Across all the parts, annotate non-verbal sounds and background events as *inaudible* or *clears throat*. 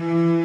Mm-hmm.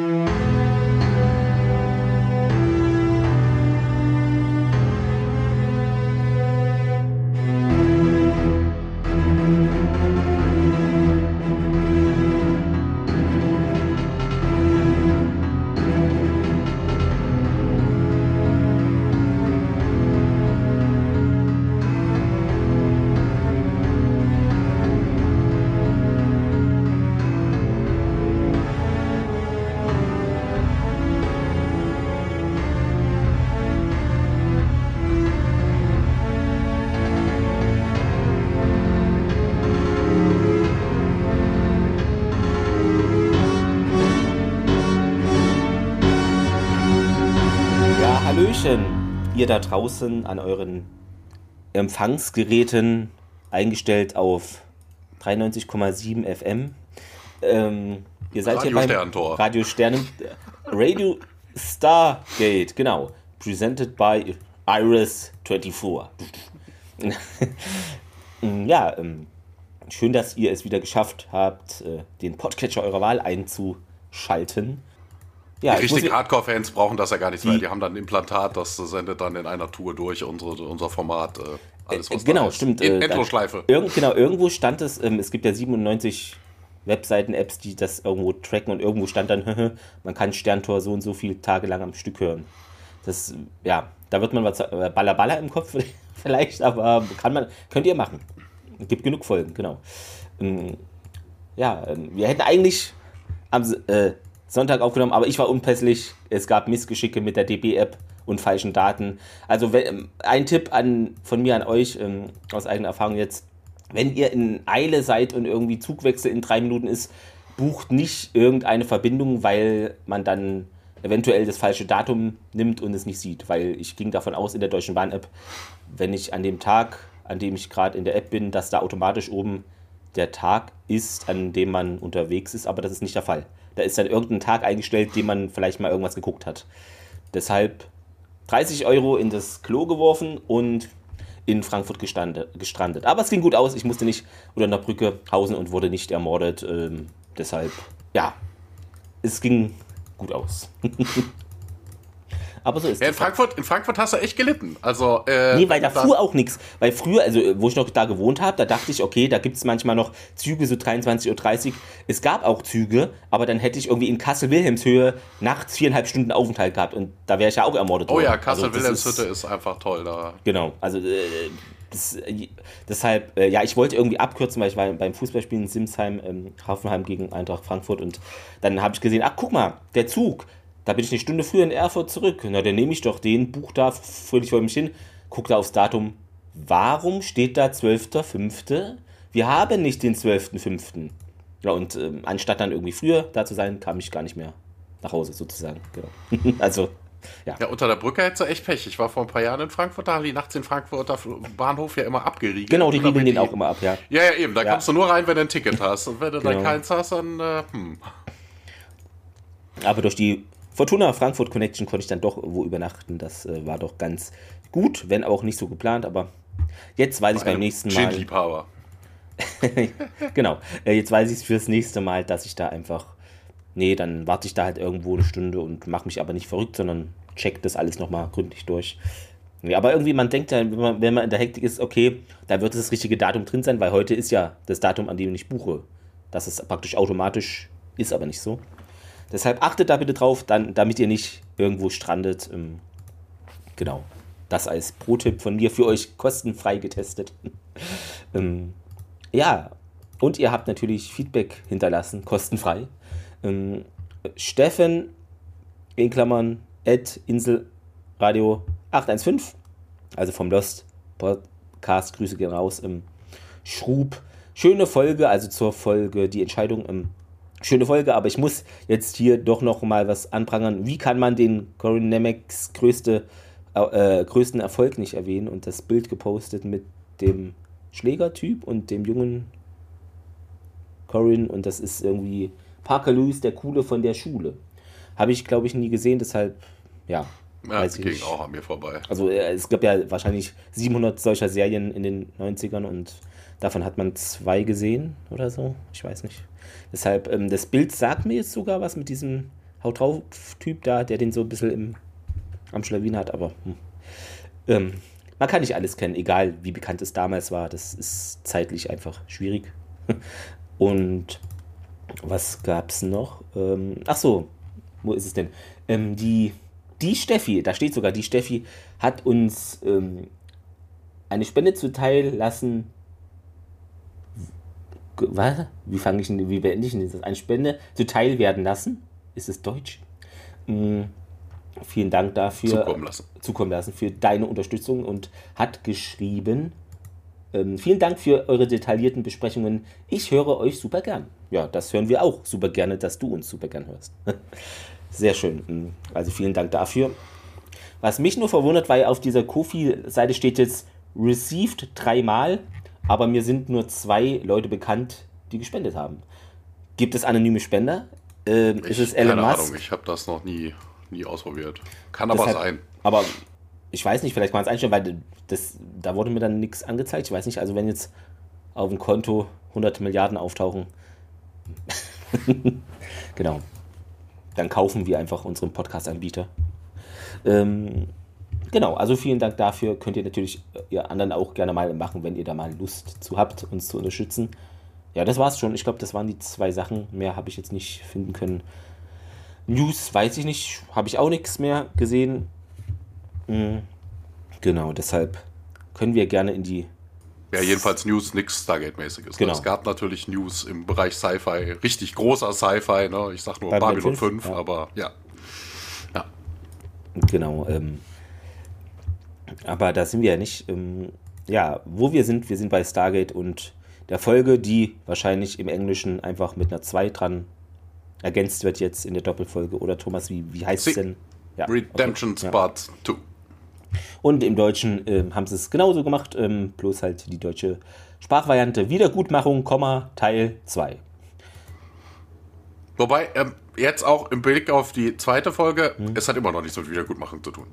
Ihr da draußen an euren Empfangsgeräten eingestellt auf 93,7 FM. Ähm, ihr seid Radio hier beim. Radio Sternen, Radio Stargate, genau. Presented by Iris 24. *laughs* ja, ähm, schön, dass ihr es wieder geschafft habt, äh, den Podcatcher eurer Wahl einzuschalten. Ja, die richtig Hardcore-Fans brauchen das ja gar nicht mehr. Die haben dann ein Implantat, das sendet dann in einer Tour durch unsere, unser Format. Äh, alles, was äh, genau, stimmt. In, äh, Endlosschleife. Irgend, genau, irgendwo stand es, ähm, es gibt ja 97 Webseiten-Apps, die das irgendwo tracken und irgendwo stand dann, *laughs* man kann Sterntor so und so viele Tage lang am Stück hören. Das, ja, da wird man was, äh, Baller Baller im Kopf *laughs* vielleicht, aber kann man, könnt ihr machen. Es gibt genug Folgen, genau. Ähm, ja, ähm, wir hätten eigentlich am, äh, Sonntag aufgenommen, aber ich war unpässlich. Es gab Missgeschicke mit der DB-App und falschen Daten. Also ähm, ein Tipp an, von mir an euch ähm, aus eigener Erfahrung jetzt, wenn ihr in Eile seid und irgendwie Zugwechsel in drei Minuten ist, bucht nicht irgendeine Verbindung, weil man dann eventuell das falsche Datum nimmt und es nicht sieht. Weil ich ging davon aus in der Deutschen Bahn-App, wenn ich an dem Tag, an dem ich gerade in der App bin, dass da automatisch oben der Tag ist, an dem man unterwegs ist, aber das ist nicht der Fall. Da ist dann irgendein Tag eingestellt, dem man vielleicht mal irgendwas geguckt hat. Deshalb 30 Euro in das Klo geworfen und in Frankfurt gestrandet. Aber es ging gut aus. Ich musste nicht unter einer Brücke hausen und wurde nicht ermordet. Ähm, deshalb, ja, es ging gut aus. *laughs* Aber so ist ja, in Frankfurt, in Frankfurt hast du echt gelitten. Also, äh, nee, weil da fuhr auch nichts. Weil früher, also wo ich noch da gewohnt habe, da dachte ich, okay, da gibt es manchmal noch Züge, so 23.30 Uhr. Es gab auch Züge, aber dann hätte ich irgendwie in Kassel-Wilhelmshöhe nachts viereinhalb Stunden Aufenthalt gehabt und da wäre ich ja auch ermordet oh worden. Oh ja, Kassel-Wilhelmshütte also, ist, ist, einfach toll da. Genau, also äh, das, äh, deshalb, äh, ja, ich wollte irgendwie abkürzen, weil ich war beim Fußballspielen in Simsheim, ähm, Hafenheim gegen Eintracht Frankfurt und dann habe ich gesehen, ach guck mal, der Zug, da bin ich eine Stunde früher in Erfurt zurück. Na, dann nehme ich doch den, Buch da fröhlich vor mich hin, gucke da aufs Datum. Warum steht da 12.05.? Wir haben nicht den 12.05. Ja, und ähm, anstatt dann irgendwie früher da zu sein, kam ich gar nicht mehr nach Hause sozusagen. Genau. *laughs* also, ja. Ja, unter der Brücke hättest du echt Pech. Ich war vor ein paar Jahren in Frankfurt, da haben die nachts den Frankfurter Bahnhof ja immer abgeriegelt. Genau, die riegeln den auch immer ab, ja. Ja, ja, eben. Da ja. kommst du nur rein, wenn du ein Ticket hast. Und wenn du genau. dann keins hast, dann, äh, hm. Aber durch die Fortuna Frankfurt Connection konnte ich dann doch wo übernachten. Das äh, war doch ganz gut, wenn auch nicht so geplant, aber jetzt weiß ich beim nächsten Mal. Liebhaber. *laughs* genau. Äh, jetzt weiß ich es fürs nächste Mal, dass ich da einfach. Nee, dann warte ich da halt irgendwo eine Stunde und mache mich aber nicht verrückt, sondern check das alles nochmal gründlich durch. Ja, aber irgendwie, man denkt ja, wenn man, wenn man in der Hektik ist, okay, da wird das richtige Datum drin sein, weil heute ist ja das Datum, an dem ich buche. Dass es praktisch automatisch ist, aber nicht so. Deshalb achtet da bitte drauf, dann, damit ihr nicht irgendwo strandet. Ähm, genau. Das als Pro-Tipp von mir für euch kostenfrei getestet. *laughs* ähm, ja, und ihr habt natürlich Feedback hinterlassen, kostenfrei. Ähm, Steffen, in Klammern, at Inselradio 815, also vom Lost Podcast, Grüße gehen raus, im Schrub. Schöne Folge, also zur Folge Die Entscheidung im schöne Folge, aber ich muss jetzt hier doch noch mal was anprangern. Wie kann man den Corin Nemecks größte, äh, größten Erfolg nicht erwähnen und das Bild gepostet mit dem Schlägertyp und dem jungen Corin und das ist irgendwie Parker Lewis, der Coole von der Schule. Habe ich, glaube ich, nie gesehen, deshalb, ja. Ja, das ging auch an mir vorbei. Also äh, es gab ja wahrscheinlich 700 solcher Serien in den 90ern und davon hat man zwei gesehen oder so. Ich weiß nicht. Deshalb, ähm, das Bild sagt mir jetzt sogar was mit diesem Haut drauf-Typ da, der den so ein bisschen im, am Schlawin hat, aber hm. ähm, man kann nicht alles kennen, egal wie bekannt es damals war. Das ist zeitlich einfach schwierig. *laughs* Und was gab es noch? Ähm, ach so, wo ist es denn? Ähm, die, die Steffi, da steht sogar, die Steffi hat uns ähm, eine Spende zuteil lassen. Was? Wie fange ich wie beende ich denn das? Eine Spende zuteil werden lassen? Ist es Deutsch? Mhm. Vielen Dank dafür. Zukommen lassen. Zukommen lassen für deine Unterstützung und hat geschrieben. Ähm, vielen Dank für eure detaillierten Besprechungen. Ich höre euch super gern. Ja, das hören wir auch super gerne, dass du uns super gern hörst. *laughs* Sehr schön. Mm, also vielen Dank dafür. Was mich nur verwundert, weil auf dieser Kofi-Seite steht jetzt received dreimal, aber mir sind nur zwei Leute bekannt, die gespendet haben. Gibt es anonyme Spender? Ähm, ich, ist es Elon keine Musk? Ahnung, ich habe das noch nie nie ausprobiert. Kann aber Deshalb, sein. Aber ich weiß nicht, vielleicht kann man es einstellen, weil das, da wurde mir dann nichts angezeigt. Ich weiß nicht, also wenn jetzt auf dem Konto 100 Milliarden auftauchen, *laughs* genau, dann kaufen wir einfach unseren Podcast-Anbieter. Ähm, genau, also vielen Dank dafür. Könnt ihr natürlich äh, ihr anderen auch gerne mal machen, wenn ihr da mal Lust zu habt, uns zu unterstützen. Ja, das war's schon. Ich glaube, das waren die zwei Sachen. Mehr habe ich jetzt nicht finden können. News weiß ich nicht, habe ich auch nichts mehr gesehen. Mhm. Genau, deshalb können wir gerne in die. Ja, jedenfalls News, nichts Stargate-mäßiges. Genau. Es gab natürlich News im Bereich Sci-Fi, richtig großer Sci-Fi, ne? ich sag nur Babylon, Babylon 5, 5 ja. aber ja. ja. Genau, ähm, aber da sind wir ja nicht. Ähm, ja, wo wir sind, wir sind bei Stargate und der Folge, die wahrscheinlich im Englischen einfach mit einer 2 dran ergänzt wird jetzt in der Doppelfolge. Oder Thomas, wie, wie heißt es denn? Ja, Redemption okay. Part 2. Und im Deutschen äh, haben sie es genauso gemacht, ähm, bloß halt die deutsche Sprachvariante Wiedergutmachung, Teil 2. Wobei, ähm, jetzt auch im Blick auf die zweite Folge, hm. es hat immer noch nichts mit Wiedergutmachung zu tun.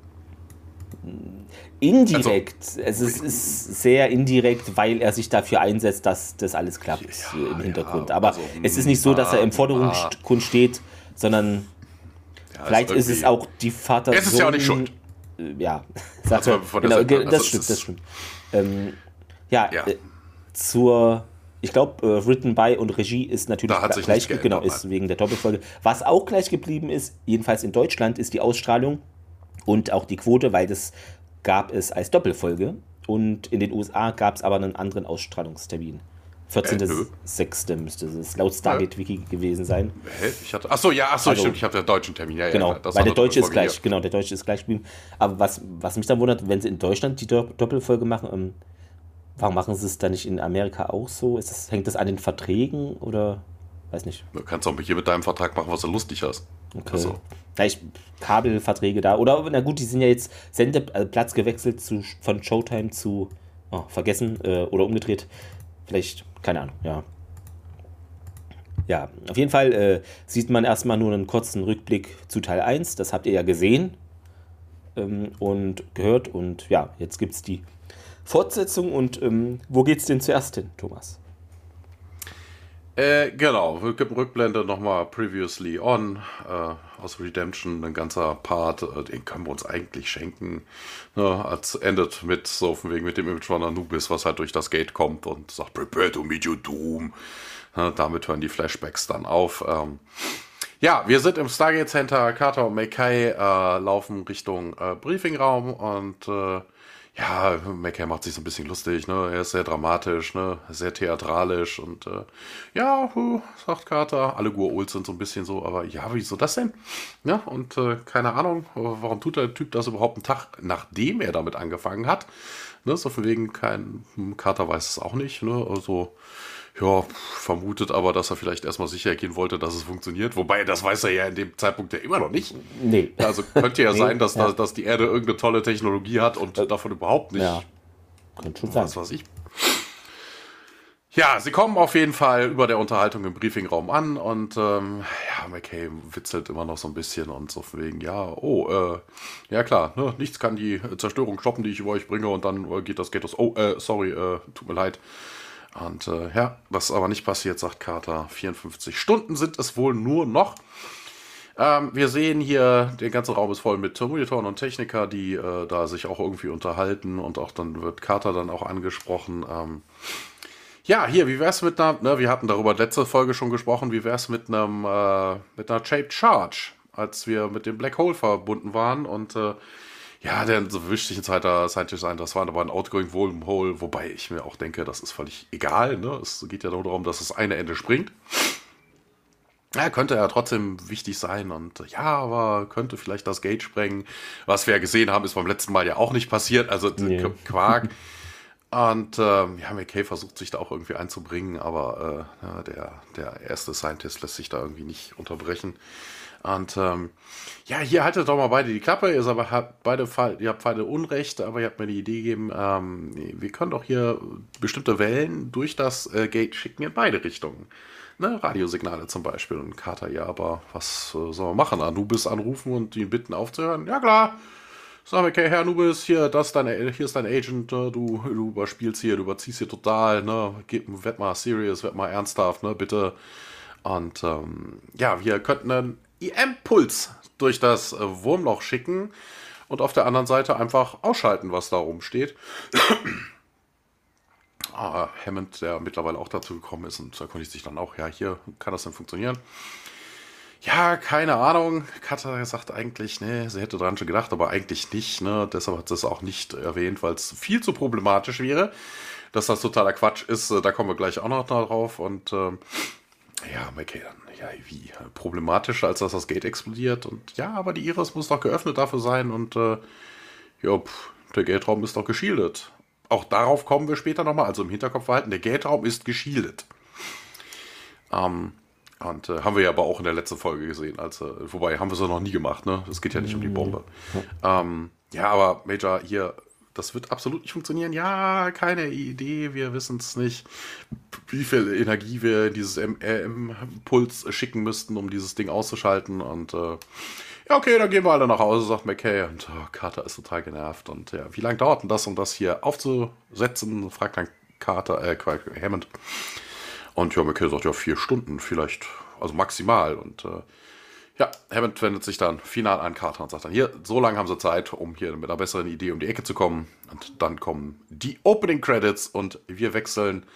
Indirekt. Also, es ist, sehr indirekt, weil er sich dafür einsetzt, dass das alles klappt ja, im Hintergrund. Ja, Aber also, es ist nicht so, dass er im Vordergrund steht, sondern ja, vielleicht ist, ist, es auch die Vater. Es ist ja auch nicht schuld. Ja, *laughs* sagt er, genau, das, das also stimmt, das stimmt. Ähm, ja, äh, zur ich glaube, äh, Written by und Regie ist natürlich gleich, genau, ist wegen der Doppelfolge. Was auch gleich geblieben ist, jedenfalls in Deutschland, ist die Ausstrahlung und auch die Quote, weil das gab es als Doppelfolge und in den USA gab es aber einen anderen Ausstrahlungstermin. 14.06. Äh, müsste es laut Stargate Wiki gewesen sein. Hä? Ich hatte, achso, ja, achso, also, stimmt, ich hatte den deutschen Termin. Ja, genau, ja, weil der deutsche ist gleich, genau, der deutsche ist gleich geblieben. Aber was, was mich dann wundert, wenn sie in Deutschland die Doppelfolge machen, ähm, warum machen sie es dann nicht in Amerika auch so? Das, hängt das an den Verträgen oder weiß nicht? Du kannst auch hier mit deinem Vertrag machen, was du lustig hast. Okay. Also. Vielleicht Kabelverträge da. Oder, na gut, die sind ja jetzt Sendeplatz also gewechselt zu, von Showtime zu oh, vergessen äh, oder umgedreht. Vielleicht, keine Ahnung, ja. Ja, auf jeden Fall äh, sieht man erstmal nur einen kurzen Rückblick zu Teil 1. Das habt ihr ja gesehen ähm, und gehört. Und ja, jetzt gibt es die Fortsetzung. Und ähm, wo geht's denn zuerst hin, Thomas? Äh, genau, Rückblende nochmal Previously On äh, aus Redemption, ein ganzer Part, äh, den können wir uns eigentlich schenken. Ne, als endet mit so von wegen mit dem Image von Anubis, was halt durch das Gate kommt und sagt Prepare to meet your doom. Ne, damit hören die Flashbacks dann auf. Ähm, ja, wir sind im Stargate Center, Carter und Mackay äh, laufen Richtung äh, Briefingraum und äh, ja, McKay macht sich so ein bisschen lustig, ne? Er ist sehr dramatisch, ne? Sehr theatralisch und äh, ja, huh, sagt Carter, alle Gua'uls sind so ein bisschen so, aber ja, wieso das denn? Ja, und äh, keine Ahnung, warum tut der Typ das überhaupt einen Tag, nachdem er damit angefangen hat? Ne? So von wegen, kein Carter weiß es auch nicht, ne? Also ja, vermutet aber, dass er vielleicht erstmal sicher gehen wollte, dass es funktioniert. Wobei, das weiß er ja in dem Zeitpunkt ja immer noch nicht. Nee. Also könnte ja *laughs* nee, sein, dass, ja. Da, dass die Erde irgendeine tolle Technologie hat und äh, davon überhaupt nicht. Ja, könnte schon sein. Was weiß ich. Ja, sie kommen auf jeden Fall über der Unterhaltung im Briefingraum an und ähm, ja, McKay witzelt immer noch so ein bisschen und so wegen, ja, oh, äh, ja klar, ne, nichts kann die Zerstörung stoppen, die ich über euch bringe und dann äh, geht das, geht das, oh, äh, sorry, äh, tut mir leid. Und äh, ja, was aber nicht passiert, sagt Carter, 54 Stunden sind es wohl nur noch. Ähm, wir sehen hier, der ganze Raum ist voll mit Monitoren und Techniker, die äh, da sich auch irgendwie unterhalten und auch dann wird Carter dann auch angesprochen. Ähm, ja, hier, wie wär's mit einer, ne, wir hatten darüber letzte Folge schon gesprochen, wie wär's mit einem, äh, mit einer Shaped Charge, als wir mit dem Black Hole verbunden waren und äh, ja, der so wichtigen Zeit da Scientist sein, das war aber ein Outgoing Wormhole, wobei ich mir auch denke, das ist völlig egal, ne? Es geht ja nur darum, dass das eine Ende springt. Ja, könnte ja trotzdem wichtig sein und ja, aber könnte vielleicht das Gate sprengen. Was wir ja gesehen haben, ist beim letzten Mal ja auch nicht passiert, also nee. Quark. Und ähm, ja, McKay versucht sich da auch irgendwie einzubringen, aber äh, ja, der, der erste Scientist lässt sich da irgendwie nicht unterbrechen. Und ähm, ja, hier haltet doch mal beide die Klappe. Ihr aber habt beide, ihr habt beide Unrecht, aber ihr habt mir die Idee gegeben, ähm, wir können doch hier bestimmte Wellen durch das äh, Gate schicken in beide Richtungen. Ne, Radiosignale zum Beispiel. Und Carter, ja, aber was äh, soll man machen? Anubis anrufen und ihn bitten aufzuhören? Ja, klar. Sag okay, Herr Nubis, hier, das dein, hier ist dein Agent, ne? du, du überspielst hier, du überziehst hier total, ne? Werd mal serious, werd mal ernsthaft, ne, bitte. Und ähm, ja, wir könnten einen EM-Puls durch das äh, Wurmloch schicken und auf der anderen Seite einfach ausschalten, was da rumsteht. *clears throat* ah, Hammond, der mittlerweile auch dazu gekommen ist und erkundigt sich dann auch, ja, hier kann das denn funktionieren. Ja, keine Ahnung. Katha sagt eigentlich, ne, sie hätte dran schon gedacht, aber eigentlich nicht. Ne? Deshalb hat sie es auch nicht erwähnt, weil es viel zu problematisch wäre. Dass das totaler Quatsch ist, äh, da kommen wir gleich auch noch drauf. Und ähm, ja, dann, ja, wie problematischer, als dass das Gate explodiert. Und ja, aber die Iris muss doch geöffnet dafür sein. Und äh, ja, pff, der Gate-Raum ist doch geschildet. Auch darauf kommen wir später nochmal, also im Hinterkopf behalten, der Gate-Raum ist geschildet. Ähm, und äh, haben wir ja aber auch in der letzten Folge gesehen. Als, äh, wobei haben wir es noch nie gemacht, ne? Es geht ja nicht um die mhm. Bombe. Ähm, ja, aber Major, hier, das wird absolut nicht funktionieren. Ja, keine Idee, wir wissen es nicht, wie viel Energie wir in dieses RM-Puls schicken müssten, um dieses Ding auszuschalten. Und äh, ja, okay, dann gehen wir alle nach Hause, sagt McKay. Und oh, Carter ist total genervt. Und ja, wie lange dauert denn das, um das hier aufzusetzen? Fragt dann Carter, äh, Hammond. Und ja, McKay sagt ja vier Stunden vielleicht, also maximal. Und äh, ja, Hammond wendet sich dann final an Carter und sagt dann, hier, so lange haben sie Zeit, um hier mit einer besseren Idee um die Ecke zu kommen. Und dann kommen die Opening Credits und wir wechseln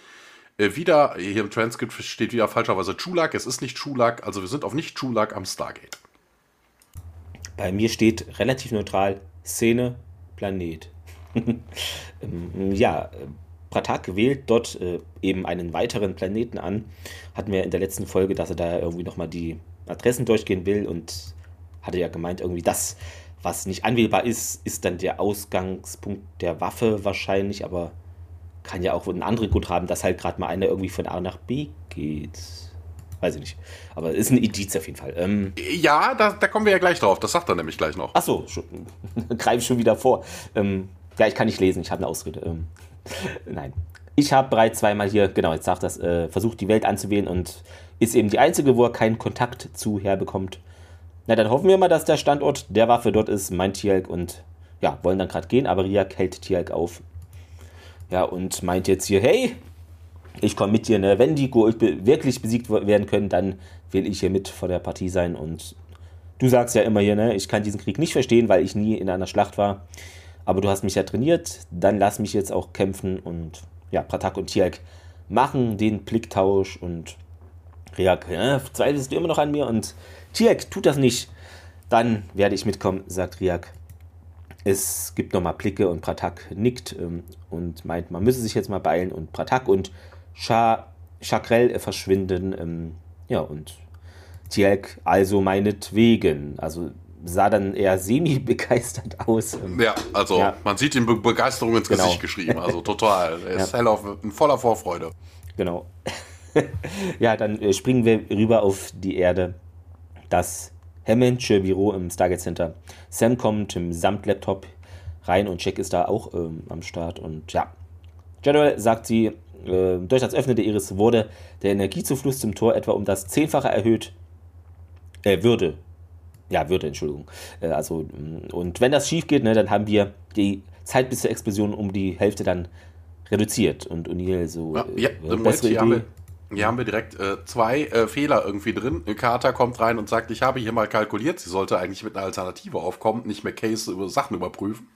äh, wieder, hier im Transkript steht wieder falscherweise Chulak, es ist nicht Chulak, also wir sind auf nicht Chulak am Stargate. Bei mir steht relativ neutral Szene, Planet. *laughs* Ähm, ja, Pratak wählt dort äh, eben einen weiteren Planeten an. Hatten wir in der letzten Folge, dass er da irgendwie nochmal die Adressen durchgehen will und hatte ja gemeint, irgendwie das, was nicht anwählbar ist, ist dann der Ausgangspunkt der Waffe wahrscheinlich, aber kann ja auch einen anderen Grund haben, dass halt gerade mal einer irgendwie von A nach B geht. Weiß ich nicht. Aber ist ein Indiz auf jeden Fall. Ähm, ja, da, da, kommen wir ja gleich drauf. Das sagt er nämlich gleich noch. Achso, *laughs* greife schon wieder vor. Ähm, ja, ich kann nicht lesen, ich habe eine Ausrede. Ähm, Nein. Ich habe bereits zweimal hier, genau, jetzt sagt das, äh, versucht die Welt anzuwählen und ist eben die einzige, wo er keinen Kontakt zu herbekommt. Na, dann hoffen wir mal, dass der Standort der Waffe dort ist, meint Tialk und ja, wollen dann gerade gehen, aber Riak hält Tialk auf. Ja, und meint jetzt hier, hey, ich komme mit dir, ne? Wenn die Gold wirklich besiegt werden können, dann will ich hier mit vor der Partie sein und du sagst ja immer hier, ne, ich kann diesen Krieg nicht verstehen, weil ich nie in einer Schlacht war. Aber du hast mich ja trainiert, dann lass mich jetzt auch kämpfen. Und ja, Pratak und Tiak machen den Blicktausch und Riak, ja, zweifelst du immer noch an mir? Und Tiak tut das nicht. Dann werde ich mitkommen, sagt Riak. Es gibt nochmal Blicke und Pratak nickt ähm, und meint, man müsse sich jetzt mal beeilen. Und Pratak und Scha Chakrel verschwinden. Ähm, ja, und Tielk also meinetwegen. Also sah dann eher semi-begeistert aus. Ja, also ja. man sieht ihm Be Begeisterung ins genau. Gesicht geschrieben, also total. Er *laughs* ist ja. auf, in voller Vorfreude. Genau. *laughs* ja, dann äh, springen wir rüber auf die Erde. Das Hammondsche Büro im Stargate Center. Sam kommt im Samt-Laptop rein und Jack ist da auch ähm, am Start. Und ja, General sagt sie, äh, durch das Öffnen der Iris wurde der Energiezufluss zum Tor etwa um das Zehnfache erhöht. Äh, würde. Ja, würde, Entschuldigung. Äh, also, mm, und wenn das schief geht, ne, dann haben wir die Zeit bis zur Explosion um die Hälfte dann reduziert. Und O'Neill so. Ja, ja äh, Moment, hier, haben wir, hier haben wir direkt äh, zwei äh, Fehler irgendwie drin. Carter kommt rein und sagt, ich habe hier mal kalkuliert, sie sollte eigentlich mit einer Alternative aufkommen, nicht mehr Case über Sachen überprüfen.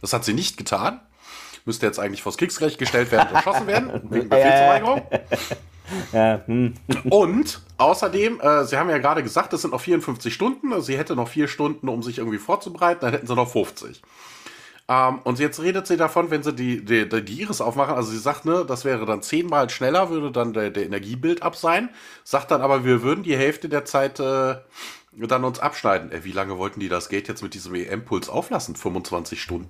Das hat sie nicht getan. Müsste jetzt eigentlich vors Kriegsrecht gestellt werden und erschossen werden, *laughs* wegen Befehlsverweigerung. *laughs* Ja, hm. Und außerdem, äh, Sie haben ja gerade gesagt, es sind noch 54 Stunden. Also sie hätte noch vier Stunden, um sich irgendwie vorzubereiten, dann hätten sie noch 50. Ähm, und jetzt redet sie davon, wenn sie die, die, die Iris aufmachen, also sie sagt, ne, das wäre dann zehnmal schneller, würde dann der, der Energiebild ab sein. Sagt dann aber, wir würden die Hälfte der Zeit äh, dann uns abschneiden. Äh, wie lange wollten die das Gate jetzt mit diesem EM-Puls auflassen? 25 Stunden.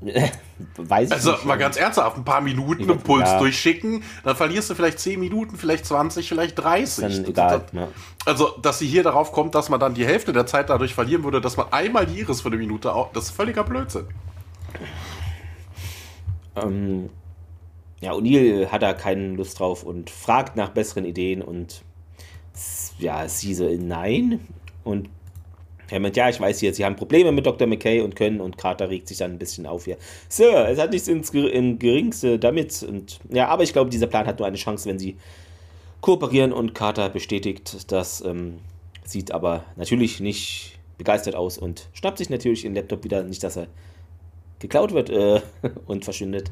*laughs* Weiß ich also nicht, mal ganz ernsthaft, ein paar Minuten einen Puls ja. durchschicken, dann verlierst du vielleicht 10 Minuten, vielleicht 20, vielleicht 30. Dann egal, ja. Also, dass sie hier darauf kommt, dass man dann die Hälfte der Zeit dadurch verlieren würde, dass man einmal die Iris für eine Minute, das ist völliger Blödsinn. Ähm, ja, O'Neill hat da keine Lust drauf und fragt nach besseren Ideen und ja, sie so, nein. Und er meint, ja, ich weiß jetzt, Sie haben Probleme mit Dr. McKay und können und Carter regt sich dann ein bisschen auf hier. Sir, es hat nichts ins, im Geringste damit. Und ja, aber ich glaube, dieser Plan hat nur eine Chance, wenn Sie kooperieren und Carter bestätigt das, ähm, sieht aber natürlich nicht begeistert aus und schnappt sich natürlich den Laptop wieder, nicht, dass er geklaut wird äh, *laughs* und verschwindet.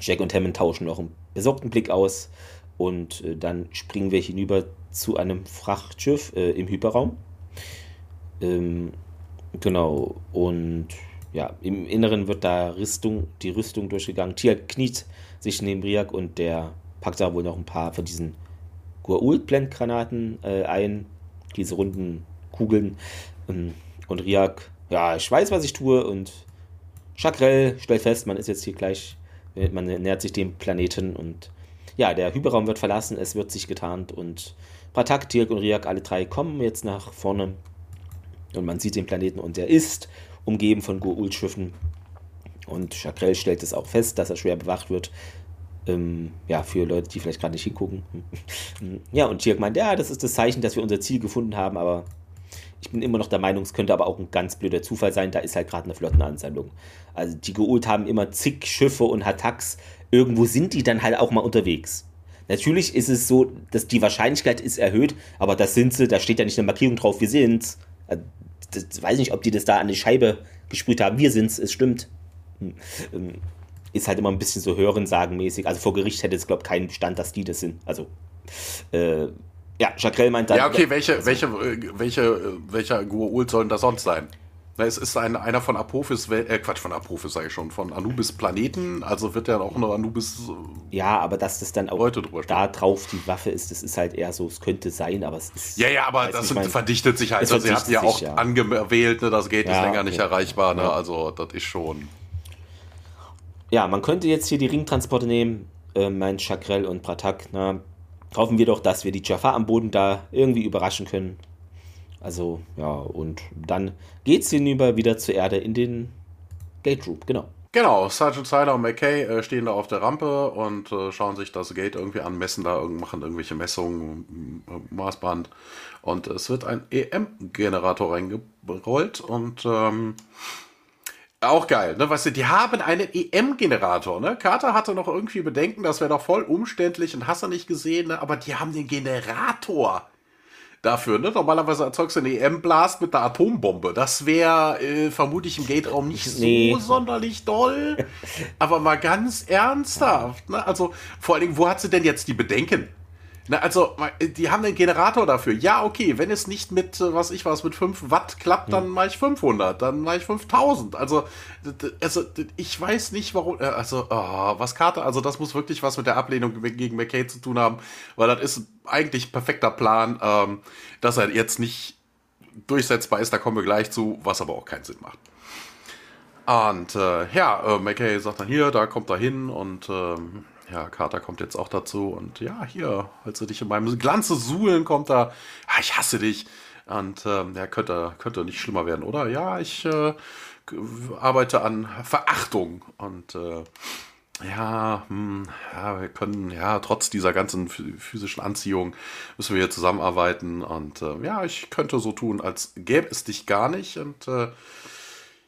Jack und Hammond tauschen noch einen besorgten Blick aus und äh, dann springen wir hinüber zu einem Frachtschiff äh, im Hyperraum. Ähm, genau, und ja, im Inneren wird da Rüstung, die Rüstung durchgegangen. Tia kniet sich neben Riak und der packt da wohl noch ein paar von diesen Gua'uld-Blendgranaten äh, ein, diese runden Kugeln. Ähm, und Riak, ja, ich weiß, was ich tue. Und Chakrell stellt fest, man ist jetzt hier gleich, man nähert sich dem Planeten und ja, der Hyperraum wird verlassen, es wird sich getarnt und Pratak, Tirk und Riak, alle drei kommen jetzt nach vorne und man sieht den Planeten und er ist umgeben von Goa'uld-Schiffen. Und Chakrell stellt es auch fest, dass er schwer bewacht wird. Ähm, ja, für Leute, die vielleicht gerade nicht hingucken. *laughs* ja, und Tirk meint, ja, das ist das Zeichen, dass wir unser Ziel gefunden haben, aber ich bin immer noch der Meinung, es könnte aber auch ein ganz blöder Zufall sein, da ist halt gerade eine Flottenansammlung. Also die Geult haben immer zig Schiffe und Hattacks, irgendwo sind die dann halt auch mal unterwegs. Natürlich ist es so, dass die Wahrscheinlichkeit ist erhöht, aber das sind sie, da steht ja nicht eine Markierung drauf, wir sind's. Also, das, weiß nicht, ob die das da an die Scheibe gesprüht haben. Wir sind's, es stimmt. Hm, ähm, ist halt immer ein bisschen so hörensagenmäßig. Also vor Gericht hätte es, glaube ich, keinen Bestand, dass die das sind. Also, äh, ja, Jacquel meint dann. Ja, okay, welche, welche, welche, welcher Gua'uld sollen das sonst sein? Es ist ein, einer von Apophis, äh, Quatsch, von Apophis sage ich schon, von Anubis Planeten, also wird ja auch noch Anubis. Äh, ja, aber dass das dann auch Leute da drauf die Waffe ist, das ist halt eher so, es könnte sein, aber es ist. Ja, ja, aber das mein, verdichtet sich halt. Also, sie hatten ja auch ja. angewählt, ne, das Gate ja, ist länger okay. nicht erreichbar, ne, ja. also das ist schon. Ja, man könnte jetzt hier die Ringtransporte nehmen, äh, mein Chakrell und Pratak, na, hoffen wir doch, dass wir die Jaffa am Boden da irgendwie überraschen können. Also, ja, und dann geht's hinüber wieder zur Erde in den Gate Group, genau. Genau, Sergeant Siler und McKay äh, stehen da auf der Rampe und äh, schauen sich das Gate irgendwie an, messen da, machen irgendwelche Messungen, äh, Maßband. Und es wird ein EM-Generator reingerollt und ähm, auch geil, ne? Weißt du, die haben einen EM-Generator, ne? Carter hatte noch irgendwie Bedenken, das wäre doch voll umständlich und hast du nicht gesehen, ne? Aber die haben den Generator dafür. Ne? Normalerweise erzeugst du einen EM-Blast mit einer Atombombe. Das wäre äh, vermutlich im Gate-Raum nicht nee. so sonderlich doll. *laughs* Aber mal ganz ernsthaft. Ne? Also vor allen Dingen, wo hat sie denn jetzt die Bedenken? Na, also, die haben einen Generator dafür. Ja, okay, wenn es nicht mit, äh, was ich was, mit 5 Watt klappt, dann hm. mache ich 500, dann mache ich 5000. Also, also, ich weiß nicht, warum, äh, also, oh, was Karte, also, das muss wirklich was mit der Ablehnung gegen McKay zu tun haben, weil das ist eigentlich ein perfekter Plan, ähm, dass er jetzt nicht durchsetzbar ist, da kommen wir gleich zu, was aber auch keinen Sinn macht. Und äh, ja, äh, McKay sagt dann hier, da kommt er hin und ähm, ja, Carter kommt jetzt auch dazu und ja, hier, als du dich in meinem Glanze suhlen, kommt da, ja, ich hasse dich. Und ähm, ja, könnte, könnte nicht schlimmer werden, oder? Ja, ich äh, arbeite an Verachtung. Und äh, ja, hm, ja, wir können, ja, trotz dieser ganzen physischen Anziehung müssen wir hier zusammenarbeiten. Und äh, ja, ich könnte so tun, als gäbe es dich gar nicht. Und äh,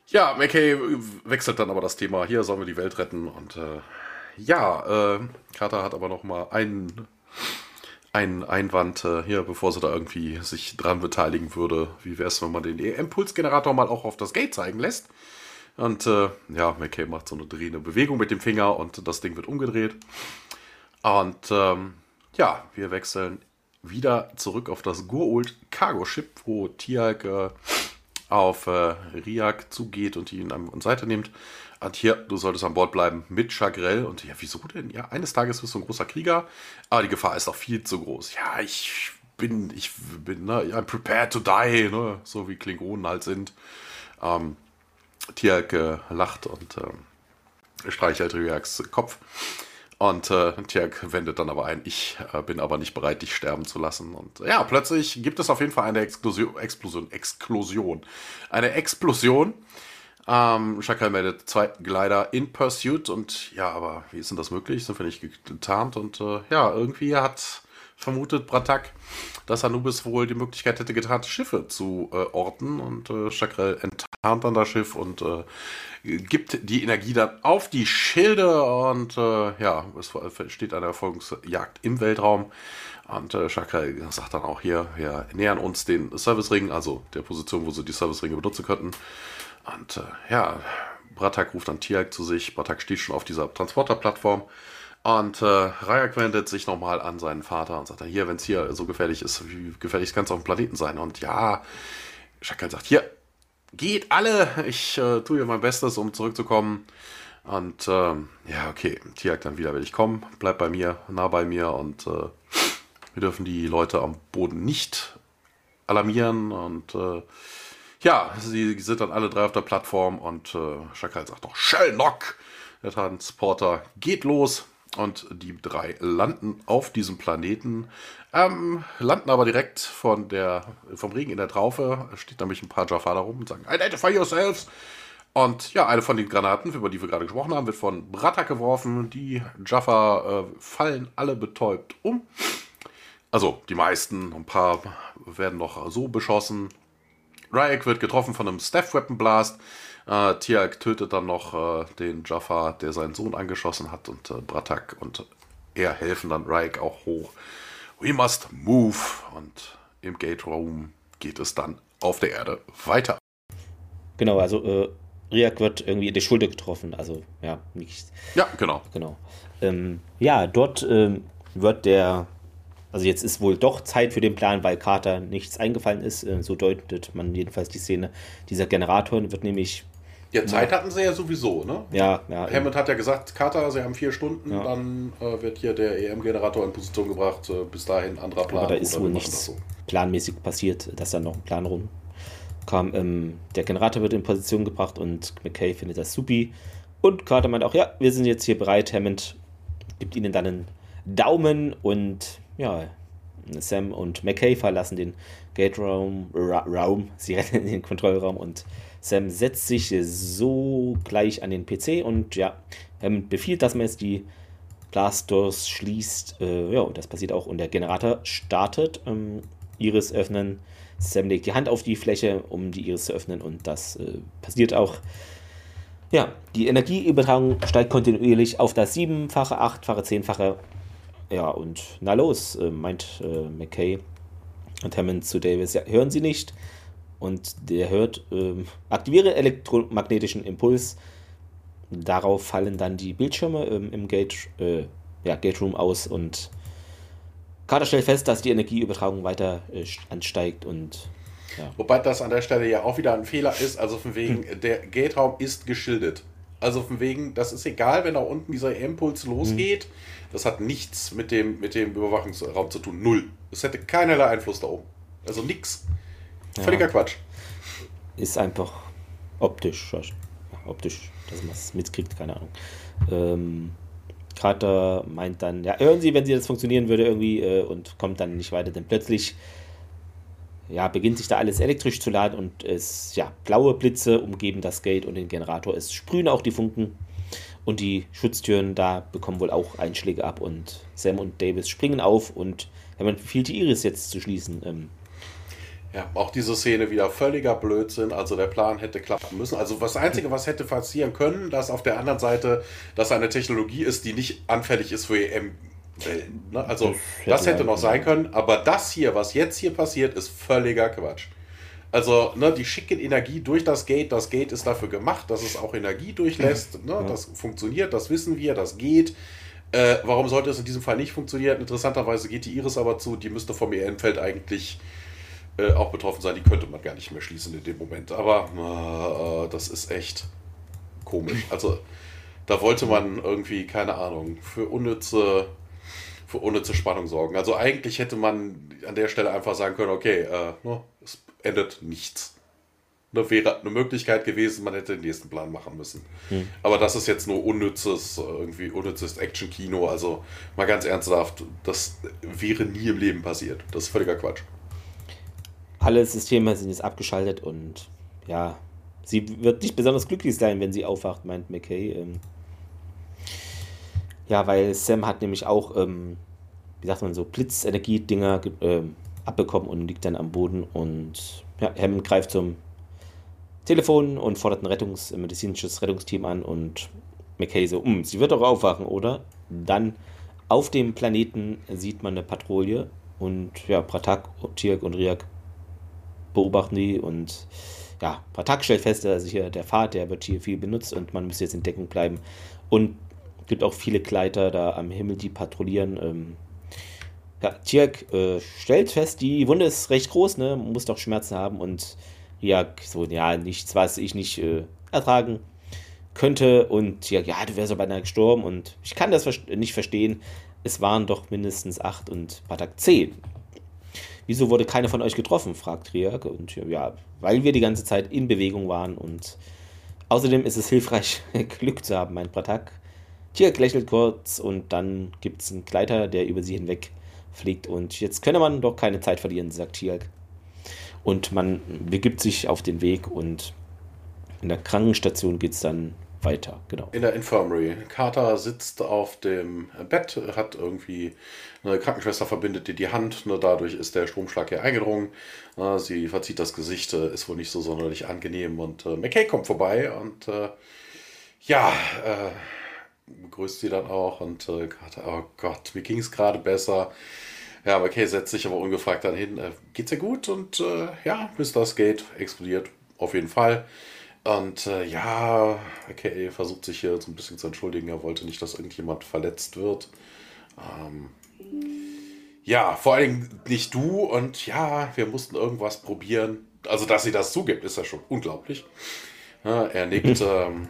ja, McKay wechselt dann aber das Thema. Hier sollen wir die Welt retten. Und äh, ja, äh, Carter hat aber noch mal einen, einen Einwand äh, hier, bevor sie da irgendwie sich dran beteiligen würde. Wie wäre es, wenn man den Impulsgenerator mal auch auf das Gate zeigen lässt? Und äh, ja, McKay macht so eine drehende Bewegung mit dem Finger und das Ding wird umgedreht. Und ähm, ja, wir wechseln wieder zurück auf das Gurult Cargo Ship, wo Tiag äh, auf äh, Riak zugeht und ihn an Seite nimmt. Und hier, du solltest an Bord bleiben mit Chagrel. Und ja, wieso denn? Ja, eines Tages wirst du ein großer Krieger, aber die Gefahr ist auch viel zu groß. Ja, ich bin, ich bin, ne, I'm prepared to die, ne, so wie Klingonen halt sind. Ähm, Tiag äh, lacht und äh, streichelt Riaks Kopf. Und äh, Tiag wendet dann aber ein, ich äh, bin aber nicht bereit, dich sterben zu lassen. Und ja, plötzlich gibt es auf jeden Fall eine Explosion, Explosion, Explosion. Eine Explosion. Ähm, Shakal meldet zwei Glider in Pursuit und ja, aber wie ist denn das möglich? Sind wir nicht getarnt? Und äh, ja, irgendwie hat vermutet Bratak, dass Anubis wohl die Möglichkeit hätte, getarnte Schiffe zu äh, orten. Und äh, Chakrel enttarnt dann das Schiff und äh, gibt die Energie dann auf die Schilde. Und äh, ja, es steht eine Erfolgungsjagd im Weltraum. Und äh, Chakrel sagt dann auch hier, wir nähern uns den Service-Ring, also der Position, wo sie die Service-Ringe benutzen könnten. Und äh, ja, Bratak ruft dann Tiag zu sich, Bratak steht schon auf dieser Transporterplattform und äh, Rayak wendet sich nochmal an seinen Vater und sagt hier, wenn es hier so gefährlich ist, wie gefährlich kann es auf dem Planeten sein? Und ja, Shakal sagt, hier, geht alle, ich äh, tue hier mein Bestes, um zurückzukommen. Und ähm, ja, okay, Tiak dann wieder will ich kommen, bleib bei mir, nah bei mir und äh, wir dürfen die Leute am Boden nicht alarmieren und äh, ja, sie sind dann alle drei auf der Plattform und äh, Shakal sagt doch, Shell Knock! Der Transporter geht los und die drei landen auf diesem Planeten, ähm, landen aber direkt von der, vom Regen in der Traufe. Steht nämlich ein paar Jaffa da rum und sagen, Identify yourselves! Und ja, eine von den Granaten, über die wir gerade gesprochen haben, wird von Bratta geworfen. Die Jaffa äh, fallen alle betäubt um. Also die meisten, ein paar werden noch so beschossen. Ryek wird getroffen von einem Staff Weapon Blast. Äh, Tiag tötet dann noch äh, den Jaffa, der seinen Sohn angeschossen hat, und äh, Bratak und er helfen dann Raik auch hoch. We must move. Und im Gate Room geht es dann auf der Erde weiter. Genau, also äh, Riak wird irgendwie in die Schulter getroffen, also ja, nicht. Ja, genau. Genau. Ähm, ja, dort ähm, wird der, also jetzt ist wohl doch Zeit für den Plan, weil Carter nichts eingefallen ist. Äh, so deutet man jedenfalls die Szene. Dieser Generator wird nämlich ja, Zeit hatten sie ja sowieso, ne? Ja, ja. Hammond hat ja gesagt, Carter, sie haben vier Stunden, ja. dann äh, wird hier der EM-Generator in Position gebracht, äh, bis dahin anderer Plan. Aber da ist wohl nichts so. planmäßig passiert, dass da noch ein Plan rumkam. Ähm, der Generator wird in Position gebracht und McKay findet das supi. Und Carter meint auch, ja, wir sind jetzt hier bereit. Hammond gibt ihnen dann einen Daumen und ja, Sam und McKay verlassen den Gate-Raum, Raum, *laughs* sie rennen in den Kontrollraum und Sam setzt sich so gleich an den PC und ja, ähm, befiehlt, dass man jetzt die Blastdoors schließt. Äh, ja, das passiert auch und der Generator startet. Ähm, Iris öffnen. Sam legt die Hand auf die Fläche, um die Iris zu öffnen und das äh, passiert auch. Ja, die Energieübertragung steigt kontinuierlich auf das siebenfache, achtfache, zehnfache. Ja, und na los, äh, meint äh, McKay und Hammond zu Davis. Ja, hören Sie nicht? und der hört, ähm, aktiviere elektromagnetischen Impuls. Darauf fallen dann die Bildschirme ähm, im Gate, äh, ja, Gate Room aus und Carter stellt fest, dass die Energieübertragung weiter äh, ansteigt und ja. Wobei das an der Stelle ja auch wieder ein Fehler ist, also von wegen, hm. der Gate-Raum ist geschildert. Also von wegen, das ist egal, wenn da unten dieser Impuls losgeht. Hm. Das hat nichts mit dem, mit dem Überwachungsraum zu tun. Null. Es hätte keinerlei Einfluss da oben. Also nix. Völliger ja. Quatsch. Ist einfach optisch, optisch, dass man es mitkriegt, keine Ahnung. Ähm, Carter meint dann, ja, hören Sie, wenn sie das funktionieren würde irgendwie äh, und kommt dann nicht weiter, denn plötzlich ja, beginnt sich da alles elektrisch zu laden und es, ja, blaue Blitze umgeben das Gate und den Generator. Es sprühen auch die Funken Und die Schutztüren da bekommen wohl auch Einschläge ab und Sam und Davis springen auf und man befiehlt die Iris jetzt zu schließen. Ähm, ja, auch diese Szene wieder völliger Blödsinn. Also der Plan hätte klappen müssen. Also das Einzige, was hätte passieren können, dass auf der anderen Seite das eine Technologie ist, die nicht anfällig ist für EM-Wellen. Ne? Also das, das hätte noch sein können. Aber das hier, was jetzt hier passiert, ist völliger Quatsch. Also, ne, die schicken Energie durch das Gate. Das Gate ist dafür gemacht, dass es auch Energie durchlässt. Ne? Das funktioniert, das wissen wir, das geht. Äh, warum sollte es in diesem Fall nicht funktionieren? Interessanterweise geht die Iris aber zu, die müsste vom EM-Feld eigentlich äh, auch betroffen sein. Die könnte man gar nicht mehr schließen in dem Moment. Aber äh, das ist echt komisch. Also da wollte man irgendwie, keine Ahnung, für unnütze, für unnütze Spannung sorgen. Also eigentlich hätte man an der Stelle einfach sagen können, okay, äh, no, es endet nichts. Das wäre eine Möglichkeit gewesen, man hätte den nächsten Plan machen müssen. Hm. Aber das ist jetzt nur unnützes, irgendwie unnützes Action-Kino. Also mal ganz ernsthaft, das wäre nie im Leben passiert. Das ist völliger Quatsch alle Systeme sind jetzt abgeschaltet und ja, sie wird nicht besonders glücklich sein, wenn sie aufwacht, meint McKay. Ja, weil Sam hat nämlich auch, ähm, wie sagt man so, Blitzenergie-Dinger äh, abbekommen und liegt dann am Boden und ja, Hammond greift zum Telefon und fordert ein Rettungs-, ein medizinisches Rettungsteam an und McKay so, hm, sie wird doch aufwachen, oder? Dann auf dem Planeten sieht man eine Patrouille und ja, Pratak, Tirk und Riak beobachten die und ja, Patak stellt fest, dass hier der Pfad, der wird hier viel benutzt und man muss jetzt in Deckung bleiben. Und gibt auch viele Gleiter da am Himmel, die patrouillieren. Ähm, ja, Tirk äh, stellt fest, die Wunde ist recht groß, ne? muss doch Schmerzen haben und Riak so, ja, nichts, was ich nicht äh, ertragen könnte. Und ja, ja, du wärst ja beinahe gestorben und ich kann das nicht verstehen. Es waren doch mindestens acht und Patak zehn. Wieso wurde keiner von euch getroffen? fragt Riak. Und ja, weil wir die ganze Zeit in Bewegung waren und außerdem ist es hilfreich, *laughs* Glück zu haben, meint Pratak. Tiak lächelt kurz und dann gibt es einen Gleiter, der über sie hinweg fliegt. Und jetzt könne man doch keine Zeit verlieren, sagt Tiak. Und man begibt sich auf den Weg und in der Krankenstation geht es dann weiter, genau. In der Infirmary. Carter sitzt auf dem Bett, hat irgendwie eine Krankenschwester verbindet dir die Hand, ne, dadurch ist der Stromschlag hier eingedrungen. Sie verzieht das Gesicht, äh, ist wohl nicht so sonderlich angenehm und äh, McKay kommt vorbei und äh, ja, äh, begrüßt sie dann auch und äh, oh Gott, mir ging es gerade besser. Ja, McKay setzt sich aber ungefragt dann hin. Äh, geht's ihr gut? Und äh, ja, bis das geht, explodiert auf jeden Fall. Und äh, ja, okay, versucht sich hier so ein bisschen zu entschuldigen. Er wollte nicht, dass irgendjemand verletzt wird. Ähm, ja, vor allem nicht du. Und ja, wir mussten irgendwas probieren. Also, dass sie das zugibt, ist ja schon unglaublich. Ja, er nickt. *laughs* ähm,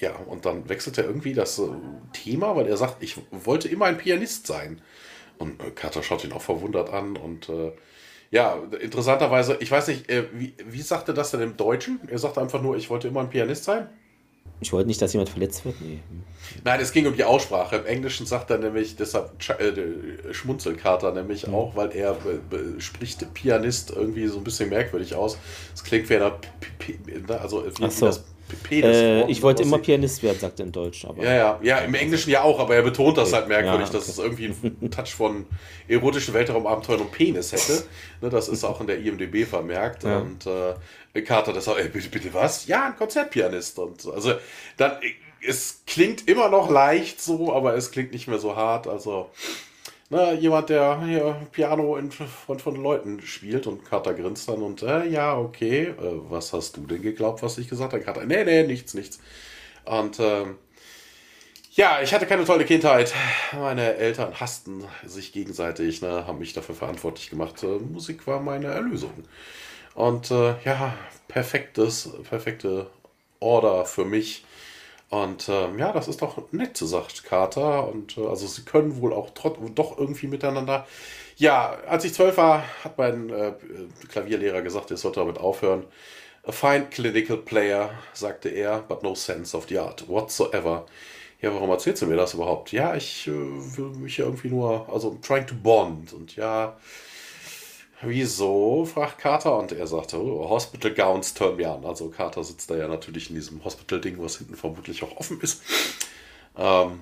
ja, und dann wechselt er irgendwie das äh, Thema, weil er sagt, ich wollte immer ein Pianist sein. Und äh, Carter schaut ihn auch verwundert an und äh, ja, interessanterweise, ich weiß nicht, äh, wie, wie sagt er das denn im Deutschen? Er sagt einfach nur, ich wollte immer ein Pianist sein. Ich wollte nicht, dass jemand verletzt wird. Nee. Nein, es ging um die Aussprache. Im Englischen sagt er nämlich, deshalb äh, Schmunzelkater nämlich mhm. auch, weil er spricht Pianist irgendwie so ein bisschen merkwürdig aus. Es klingt wie einer, also wie, so. das. Äh, ich wollte immer Pianist werden, sagt er in Deutsch. Aber ja, ja, ja, im Englischen ja auch, aber er betont das halt merkwürdig, ja, okay. dass es irgendwie einen *laughs* Touch von erotischen Weltraumabenteuern und Penis hätte. Ne, das ist auch in der IMDB vermerkt. Ja. Und äh, Carter, das sagt, ey, bitte, bitte was? Ja, ein Konzertpianist. Und also dann, es klingt immer noch leicht so, aber es klingt nicht mehr so hart. Also na, jemand, der hier Piano in Front von Leuten spielt und Carter grinst dann und äh, ja, okay, äh, was hast du denn geglaubt, was ich gesagt habe? Carter, nee, nee, nichts, nichts. Und ähm, ja, ich hatte keine tolle Kindheit. Meine Eltern hassten sich gegenseitig, ne, haben mich dafür verantwortlich gemacht. Äh, Musik war meine Erlösung. Und äh, ja, perfektes, perfekte Order für mich und ähm, ja, das ist doch nett, sagt Carter. Und äh, also sie können wohl auch trot doch irgendwie miteinander. Ja, als ich zwölf war, hat mein äh, Klavierlehrer gesagt, ich sollte damit aufhören. A fine clinical player, sagte er, but no sense of the art whatsoever. Ja, warum erzählst du mir das überhaupt? Ja, ich äh, will mich ja irgendwie nur, also trying to bond. Und ja, Wieso? fragt Carter und er sagte, oh, Hospital Gowns turn me on. Also Carter sitzt da ja natürlich in diesem Hospital-Ding, was hinten vermutlich auch offen ist. Ähm,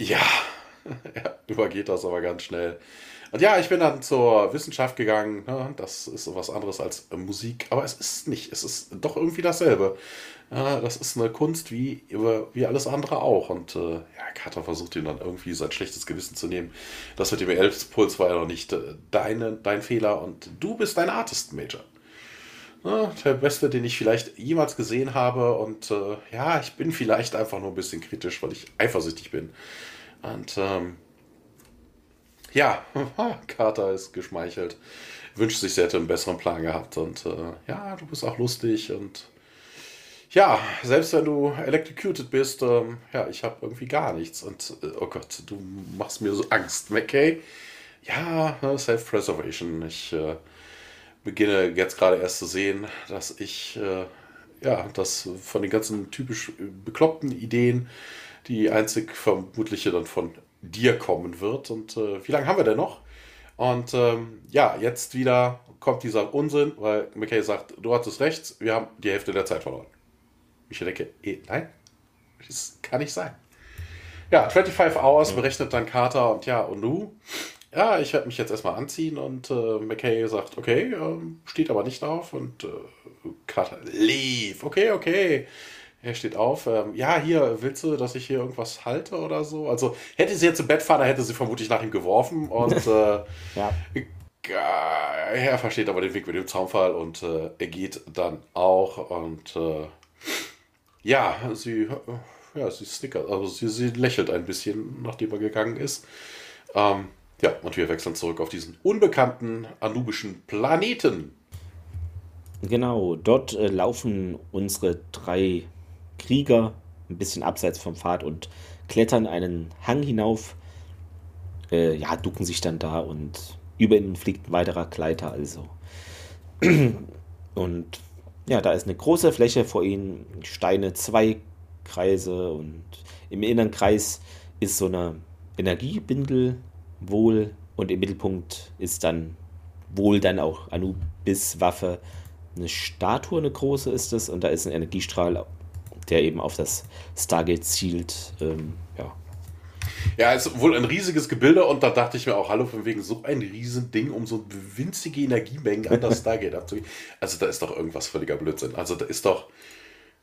ja, ja, *laughs* übergeht das aber ganz schnell. Und ja, ich bin dann zur Wissenschaft gegangen. Ne? Das ist was anderes als Musik, aber es ist nicht. Es ist doch irgendwie dasselbe. Ja, das ist eine Kunst wie, wie alles andere auch. Und äh, ja, Carter versucht ihm dann irgendwie sein schlechtes Gewissen zu nehmen. Das mit dem Elfspuls war ja noch nicht äh, deine, dein Fehler und du bist ein Artist Major. Ja, der beste, den ich vielleicht jemals gesehen habe. Und äh, ja, ich bin vielleicht einfach nur ein bisschen kritisch, weil ich eifersüchtig bin. Und ähm, ja, *laughs* Carter ist geschmeichelt. Wünscht sich, sie hätte einen besseren Plan gehabt. Und äh, ja, du bist auch lustig. Und ja, selbst wenn du electrocuted bist, ähm, ja, ich habe irgendwie gar nichts. Und äh, oh Gott, du machst mir so Angst, McKay. Ja, ne, Self-Preservation. Ich äh, beginne jetzt gerade erst zu sehen, dass ich, äh, ja, das von den ganzen typisch bekloppten Ideen die einzig vermutliche dann von dir kommen wird. Und äh, wie lange haben wir denn noch? Und ähm, ja, jetzt wieder kommt dieser Unsinn, weil McKay sagt, du hattest recht, wir haben die Hälfte der Zeit verloren. Ich denke, eh, nein, das kann nicht sein. Ja, 25 Hours berechnet dann Carter und ja, und du? Ja, ich werde mich jetzt erstmal anziehen und äh, McKay sagt, okay, ähm, steht aber nicht auf und äh, Carter, leave, okay, okay. Er steht auf. Ähm, ja, hier, willst du, dass ich hier irgendwas halte oder so? Also, hätte sie jetzt im Bett fahren, hätte sie vermutlich nach ihm geworfen. Und *laughs* äh, ja. er versteht aber den Weg mit dem Zaunfall und äh, er geht dann auch. Und äh, ja, sie, ja, sie stickert, also sie, sie lächelt ein bisschen, nachdem er gegangen ist. Ähm, ja, und wir wechseln zurück auf diesen unbekannten anubischen Planeten. Genau, dort äh, laufen unsere drei Krieger ein bisschen abseits vom Pfad und klettern einen Hang hinauf. Äh, ja, ducken sich dann da und über ihnen fliegt ein weiterer Gleiter also. Und ja, da ist eine große Fläche vor ihnen, Steine, zwei Kreise und im inneren Kreis ist so eine Energiebindel wohl und im Mittelpunkt ist dann wohl dann auch Anubis Waffe. Eine Statue, eine große ist es und da ist ein Energiestrahl der eben auf das Stargate zielt. Ähm, ja. Ja, es ist wohl ein riesiges Gebilde und da dachte ich mir auch, hallo, von wegen so ein Riesending, um so winzige Energiemengen an das *laughs* Stargate abzugeben. Also da ist doch irgendwas völliger Blödsinn. Also da ist doch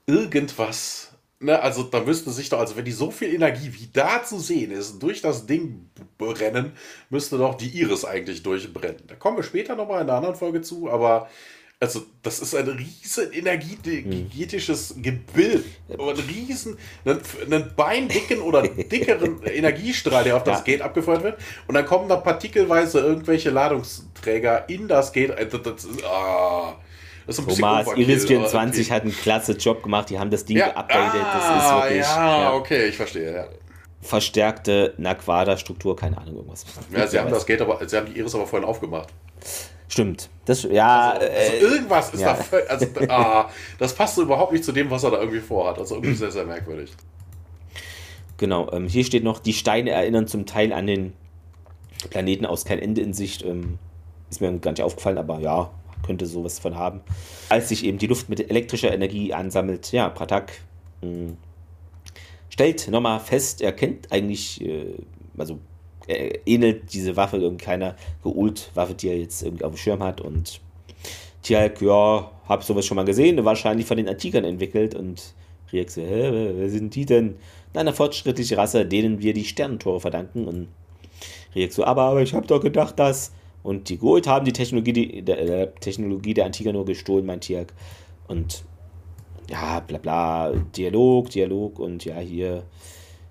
irgendwas, ne, also da müsste sich doch, also wenn die so viel Energie wie da zu sehen ist, durch das Ding brennen, müsste doch die Iris eigentlich durchbrennen. Da kommen wir später nochmal in einer anderen Folge zu, aber also, das ist ein riesen energetisches hm. Gebild. Ein riesen, einen, einen beindicken oder dickeren *laughs* Energiestrahl, der auf das ja. Gate abgefeuert wird. Und dann kommen da partikelweise irgendwelche Ladungsträger in das Gate. Also, das ist, ah, das ist Thomas, Iris 24 hat einen klasse Job gemacht. Die haben das Ding ja. geupdatet. das ist ah, wirklich. Ja, ja, okay, ich verstehe, ja verstärkte Naquada-Struktur, keine Ahnung, irgendwas. Ja, sie haben das Gate aber, sie haben die Iris aber vorhin aufgemacht. Stimmt. Das, ja, also, also äh, irgendwas ist ja. da. Also, ah, das passt so überhaupt nicht zu dem, was er da irgendwie vorhat. Also irgendwie sehr, sehr merkwürdig. Genau, ähm, hier steht noch, die Steine erinnern zum Teil an den Planeten aus kein Ende in Sicht. Ähm, ist mir gar nicht aufgefallen, aber ja, könnte sowas von haben. Als sich eben die Luft mit elektrischer Energie ansammelt, ja, Pratak mh, hm, stellt nochmal fest, er kennt eigentlich, äh, also äh, ähnelt diese Waffe irgendwie keiner Geult-Waffe, die er jetzt irgendwie auf dem Schirm hat. Und Tialk, ja, hab sowas schon mal gesehen, wahrscheinlich von den Antikern entwickelt. Und Riek so, hä, wer sind die denn? Eine fortschrittliche Rasse, denen wir die Sternentore verdanken. Und Riek so, aber, aber ich habe doch gedacht, dass. Und die Gold haben die Technologie, die, der, äh, Technologie der Antiker nur gestohlen, mein Tiak. Und ja, bla bla, Dialog, Dialog und ja, hier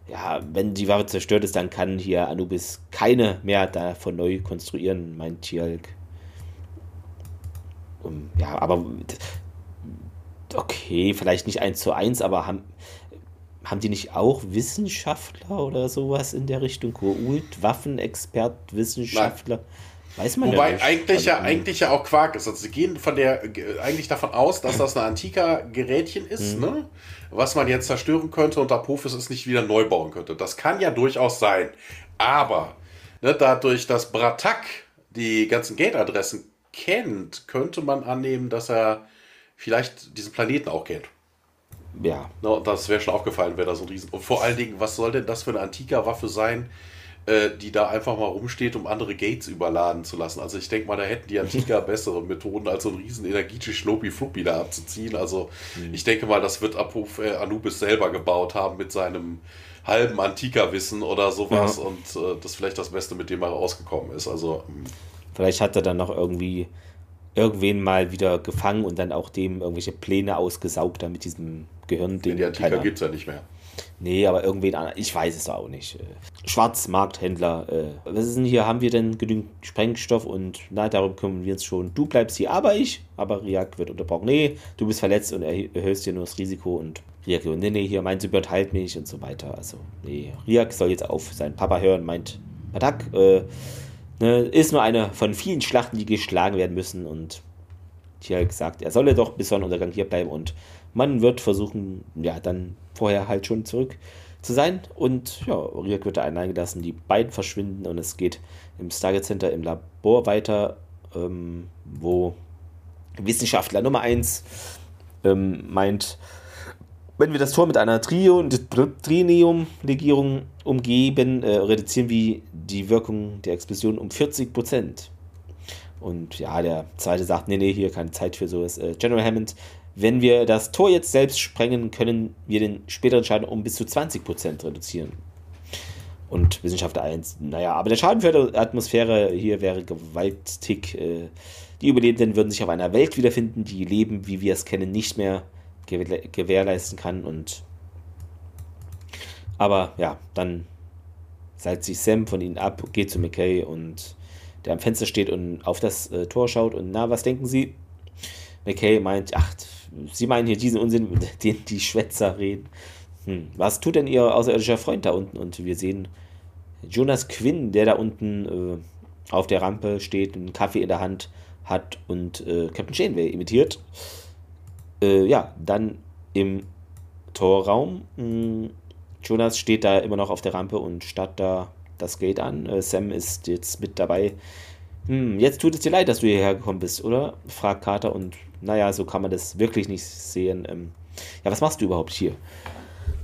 ja, wenn die Waffe zerstört ist, dann kann hier Anubis keine mehr davon neu konstruieren, meint Tialk. Um, ja, aber okay, vielleicht nicht eins zu eins, aber haben, haben die nicht auch Wissenschaftler oder sowas in der Richtung? Geult, Waffenexpert, Wissenschaftler? Nein. Weiß man Wobei ja nicht. eigentlich ja, also, eigentlich ja auch Quark ist. Also sie gehen von der eigentlich davon aus, dass das ein antiker Gerätchen ist, mhm. ne? was man jetzt zerstören könnte und Apophis es nicht wieder neu bauen könnte. Das kann ja durchaus sein. Aber ne, dadurch, dass Bratak die ganzen Gate-Adressen kennt, könnte man annehmen, dass er vielleicht diesen Planeten auch kennt. ja. No, das wäre schon aufgefallen, wäre da so ein Riesen. Und vor allen Dingen, was soll denn das für eine Antika-Waffe sein, äh, die da einfach mal rumsteht, um andere Gates überladen zu lassen? Also ich denke mal, da hätten die Antika *laughs* bessere Methoden, als so einen riesen Energietic-Schnuppi-Fluppi da abzuziehen. Also mhm. ich denke mal, das wird Apof, äh, Anubis selber gebaut haben mit seinem halben Antika-Wissen oder sowas ja. und äh, das vielleicht das Beste, mit dem er rausgekommen ist. Also hm. vielleicht hat er dann noch irgendwie irgendwen mal wieder gefangen und dann auch dem irgendwelche Pläne ausgesaugt, damit diesem Gehirn. Den, die Antika gibt es ja nicht mehr. Nee, aber irgendwen anderen, ich weiß es auch nicht. Schwarzmarkthändler, äh, was ist denn hier? Haben wir denn genügend Sprengstoff und na, darum kümmern wir uns schon. Du bleibst hier, aber ich. Aber Riak wird unterbrochen. Nee, du bist verletzt und erhöhst dir nur das Risiko und Riak, nee, nee, hier, mein Symbiote halt mich und so weiter. Also, nee, Riak soll jetzt auf seinen Papa hören, meint, Attack, äh, Ne, ist nur eine von vielen Schlachten, die geschlagen werden müssen. Und hier gesagt, er solle doch bis Sonnenuntergang hier bleiben und man wird versuchen, ja, dann vorher halt schon zurück zu sein. Und ja, Riak wird da eingelassen, die beiden verschwinden und es geht im Stargate Center im Labor weiter, ähm, wo Wissenschaftler Nummer 1 ähm, meint, wenn wir das Tor mit einer Trio- und Trinium-Legierung umgeben, äh, reduzieren wir die Wirkung der Explosion um 40% Und ja, der zweite sagt, nee, nee, hier keine Zeit für sowas. Äh, General Hammond, wenn wir das Tor jetzt selbst sprengen, können wir den späteren Schaden um bis zu 20% reduzieren. Und Wissenschaftler 1, naja, aber der Schaden für die Atmosphäre hier wäre gewaltig. Äh, die Überlebenden würden sich auf einer Welt wiederfinden, die Leben, wie wir es kennen, nicht mehr gewährleisten kann. Und aber ja, dann seilt sich Sam von ihnen ab, geht zu McKay und der am Fenster steht und auf das äh, Tor schaut und na, was denken Sie? McKay meint, ach, Sie meinen hier diesen Unsinn, den die Schwätzer reden. Hm, was tut denn Ihr außerirdischer Freund da unten? Und wir sehen Jonas Quinn, der da unten äh, auf der Rampe steht, einen Kaffee in der Hand hat und äh, Captain Janeway imitiert. Äh, ja, dann im Torraum. Hm, Jonas steht da immer noch auf der Rampe und starrt da das Gate an. Äh, Sam ist jetzt mit dabei. Hm, jetzt tut es dir leid, dass du hierher gekommen bist, oder? fragt Carter und naja, so kann man das wirklich nicht sehen. Ähm, ja, was machst du überhaupt hier?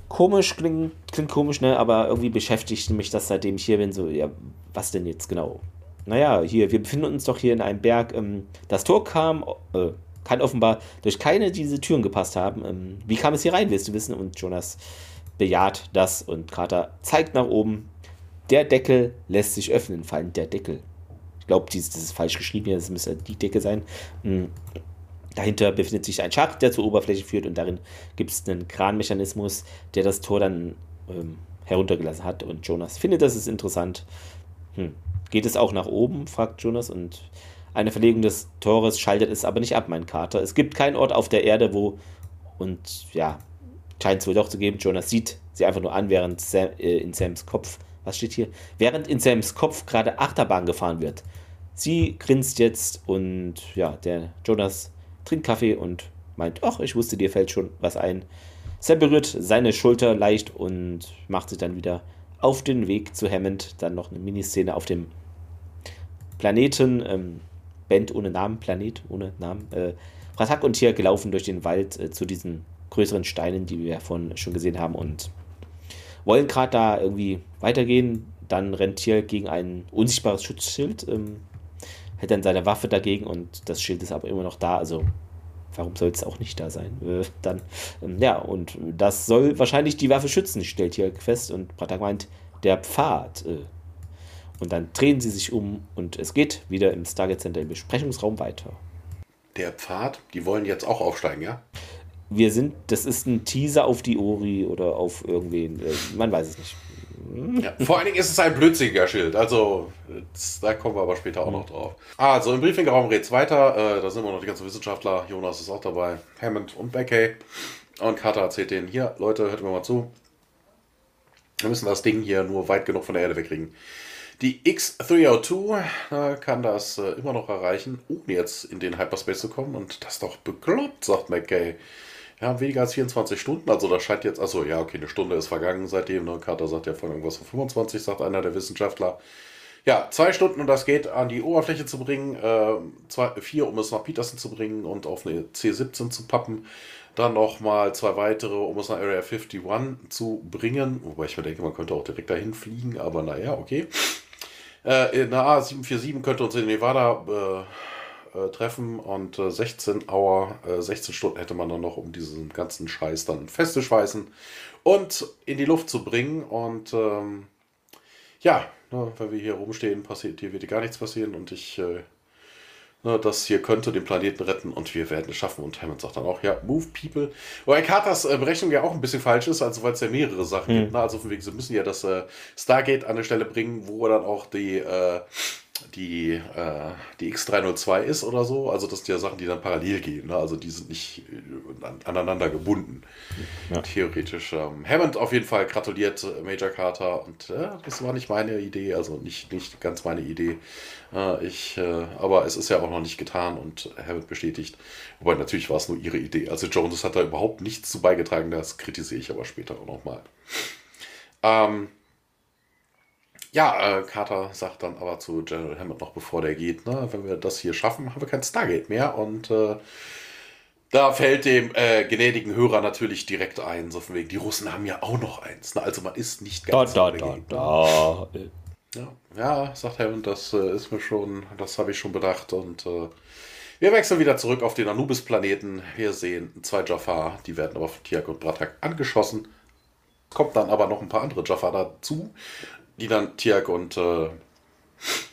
Komisch, klingt, klingt komisch, ne? Aber irgendwie beschäftigt mich das, seitdem ich hier bin. So, ja, was denn jetzt genau? Naja, hier, wir befinden uns doch hier in einem Berg. Ähm, das Tor kam, äh, kann offenbar durch keine dieser Türen gepasst haben. Ähm, wie kam es hier rein, willst du wissen? Und Jonas bejaht das und Carter zeigt nach oben. Der Deckel lässt sich öffnen, fallen der Deckel. Ich glaube, das ist falsch geschrieben hier, das müsste die Decke sein. Hm. Dahinter befindet sich ein Schacht, der zur Oberfläche führt und darin gibt es einen Kranmechanismus, der das Tor dann ähm, heruntergelassen hat. Und Jonas findet das ist interessant. Hm. Geht es auch nach oben? fragt Jonas und eine Verlegung des Tores schaltet es aber nicht ab, mein Kater. Es gibt keinen Ort auf der Erde, wo. Und ja, scheint es wohl doch zu geben. Jonas sieht sie einfach nur an, während Sam, äh, in Sams Kopf. Was steht hier? Während in Sams Kopf gerade Achterbahn gefahren wird. Sie grinst jetzt und ja, der Jonas trinkt Kaffee und meint: Ach, ich wusste, dir fällt schon was ein. Sam berührt seine Schulter leicht und macht sich dann wieder auf den Weg zu Hammond. Dann noch eine Miniszene auf dem Planeten. Ähm, Band ohne Namen, Planet ohne Namen, äh, Ratak und Tier gelaufen durch den Wald äh, zu diesen größeren Steinen, die wir vorhin schon gesehen haben und wollen gerade da irgendwie weitergehen. Dann rennt Tier gegen ein unsichtbares Schutzschild, ähm, hält dann seine Waffe dagegen und das Schild ist aber immer noch da, also warum soll es auch nicht da sein? Äh, dann, ähm, ja, und das soll wahrscheinlich die Waffe schützen, stellt hier fest. Und Pratak meint, der Pfad. Äh, und dann drehen sie sich um und es geht wieder im Stargate Center im Besprechungsraum weiter. Der Pfad, die wollen jetzt auch aufsteigen, ja? Wir sind, das ist ein Teaser auf die Ori oder auf irgendwen, äh, man weiß es nicht. Ja, vor allen Dingen ist es ein blödsinniger Schild, also da kommen wir aber später auch noch drauf. Also im Briefingraum geht es weiter, äh, da sind wir noch die ganzen Wissenschaftler, Jonas ist auch dabei, Hammond und Beckey. Und Carter erzählt denen, hier, Leute, hört mir mal zu. Wir müssen das Ding hier nur weit genug von der Erde wegkriegen. Die X302 äh, kann das äh, immer noch erreichen, ohne jetzt in den Hyperspace zu kommen. Und das ist doch bekloppt, sagt McKay. Ja, weniger als 24 Stunden. Also das scheint jetzt, also ja, okay, eine Stunde ist vergangen seitdem. Ne? Carter sagt ja von irgendwas von 25, sagt einer der Wissenschaftler. Ja, zwei Stunden, um das Gate an die Oberfläche zu bringen, äh, zwei, vier, um es nach Peterson zu bringen und auf eine C17 zu pappen. Dann nochmal zwei weitere, um es nach Area 51 zu bringen. Wobei ich mir denke, man könnte auch direkt dahin fliegen, aber naja, okay. Äh, eine A747 könnte uns in Nevada äh, äh, treffen und 16 äh, Hour, 16 Stunden hätte man dann noch, um diesen ganzen Scheiß dann festzuschweißen und in die Luft zu bringen. Und ähm, ja, ne, wenn wir hier rumstehen, passiert hier wird gar nichts passieren und ich äh, ne, das hier könnte den Planeten retten und wir werden es schaffen. Und Hammond sagt dann auch, ja, move people. Wobei Carters äh, Berechnung ja auch ein bisschen falsch ist, also weil es ja mehrere Sachen mhm. gibt. Ne? Also von wegen, sie müssen ja das äh, Stargate an eine Stelle bringen, wo dann auch die äh, die, äh, die X302 ist oder so. Also das sind ja Sachen, die dann parallel gehen. Ne? Also die sind nicht äh, aneinander gebunden. Ja. Theoretisch. Ähm, Hammond auf jeden Fall gratuliert äh, Major Carter und äh, das war nicht meine Idee, also nicht, nicht ganz meine Idee. Äh, ich, äh, aber es ist ja auch noch nicht getan und Hammond bestätigt. Wobei natürlich war es nur ihre Idee. Also Jones hat da überhaupt nichts zu beigetragen, das kritisiere ich aber später auch nochmal. Ähm, ja, äh, Carter sagt dann aber zu General Hammond noch, bevor der geht, ne, wenn wir das hier schaffen, haben wir kein Stargate mehr. Und äh, da fällt dem äh, gnädigen Hörer natürlich direkt ein, so von wegen, die Russen haben ja auch noch eins. Ne? Also man ist nicht ganz da, da, da, da. Ja, ja, sagt Hammond, das äh, ist mir schon, das habe ich schon bedacht. Und äh, wir wechseln wieder zurück auf den Anubis-Planeten. Wir sehen zwei Jafar, die werden aber von Tiak und Bratak angeschossen. Kommt dann aber noch ein paar andere Jafar dazu die dann Tiak und äh,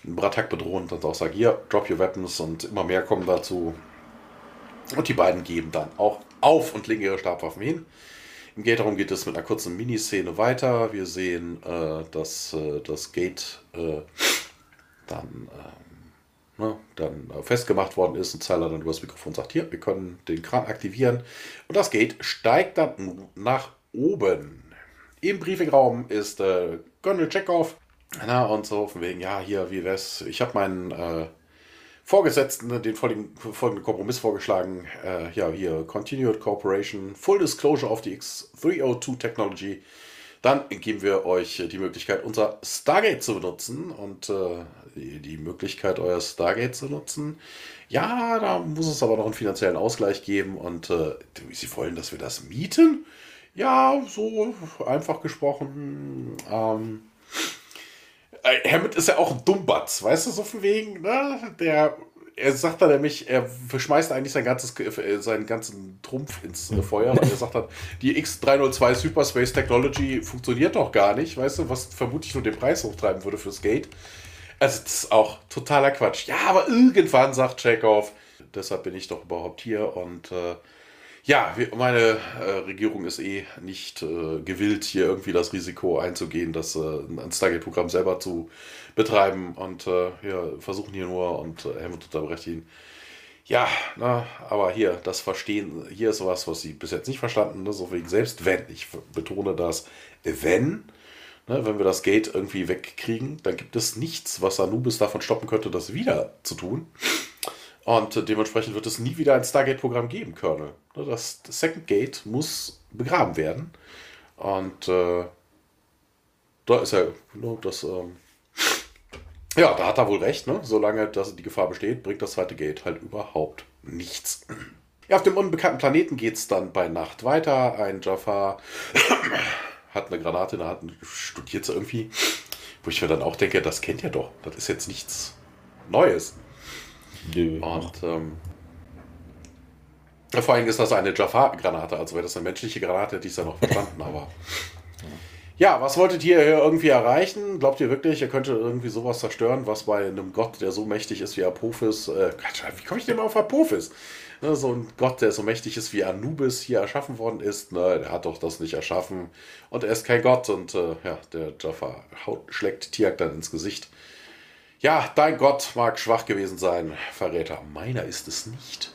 Bratak bedrohen und dann auch sagen, hier, drop your weapons und immer mehr kommen dazu. Und die beiden geben dann auch auf und legen ihre Stabwaffen hin. Im Gate darum geht es mit einer kurzen Miniszene weiter. Wir sehen, äh, dass äh, das Gate äh, dann, ähm, ne, dann festgemacht worden ist und Zeiler dann über das Mikrofon sagt, hier, wir können den Kran aktivieren. Und das Gate steigt dann nach oben. Im Briefingraum ist äh, Colonel Chekhov. Na, und so von wegen, ja, hier, wie wär's? Ich habe meinen äh, Vorgesetzten den folgenden, folgenden Kompromiss vorgeschlagen. Äh, ja, hier, Continued Cooperation, Full Disclosure of the X302 Technology. Dann geben wir euch die Möglichkeit, unser Stargate zu benutzen. Und äh, die, Möglichkeit, euer Stargate zu nutzen. Ja, da muss es aber noch einen finanziellen Ausgleich geben. Und äh, sie wollen, dass wir das mieten? Ja, so einfach gesprochen. Ähm, äh, Hammond ist ja auch ein Dummbatz, weißt du, so von wegen, ne? Der, er sagt dann nämlich, er verschmeißt eigentlich sein ganzes, äh, seinen ganzen Trumpf ins äh, Feuer, weil er sagt hat, die X302 Superspace Technology funktioniert doch gar nicht, weißt du, was vermutlich nur den Preis hochtreiben würde fürs Gate. Also, das ist auch totaler Quatsch. Ja, aber irgendwann sagt Chekhov, deshalb bin ich doch überhaupt hier und äh, ja, meine äh, Regierung ist eh nicht äh, gewillt, hier irgendwie das Risiko einzugehen, das äh, ein Stargate-Programm selber zu betreiben und äh, ja, versuchen hier nur und äh, Helmut unterbrecht ihn. Ja, na, aber hier, das Verstehen, hier ist sowas, was sie bis jetzt nicht verstanden, ne, so wegen selbst wenn, ich betone das, wenn, ne, wenn wir das Gate irgendwie wegkriegen, dann gibt es nichts, was Anubis davon stoppen könnte, das wieder zu tun. Und dementsprechend wird es nie wieder ein Stargate-Programm geben, Colonel. Das Second Gate muss begraben werden. Und äh, da ist er, ne, das, ähm, ja, da hat er wohl recht, ne? Solange das, die Gefahr besteht, bringt das zweite Gate halt überhaupt nichts. Ja, auf dem unbekannten Planeten geht es dann bei Nacht weiter. Ein Jafar *coughs* hat eine Granate in der Hand und studiert sie irgendwie. Wo ich mir dann auch denke, das kennt ihr doch. Das ist jetzt nichts Neues. Nö. Und ähm, vor allem ist das eine Jafar-Granate, also wäre das eine menschliche Granate, hätte ich es ja noch verstanden, aber. *laughs* Ja, was wolltet ihr hier irgendwie erreichen? Glaubt ihr wirklich, ihr könntet irgendwie sowas zerstören, was bei einem Gott, der so mächtig ist wie Apophis, äh, wie komme ich denn mal auf Apophis? Ne, so ein Gott, der so mächtig ist wie Anubis hier erschaffen worden ist, ne, der hat doch das nicht erschaffen und er ist kein Gott und äh, ja, der Jaffa haut, schlägt Tiak dann ins Gesicht. Ja, dein Gott mag schwach gewesen sein, Verräter. Meiner ist es nicht.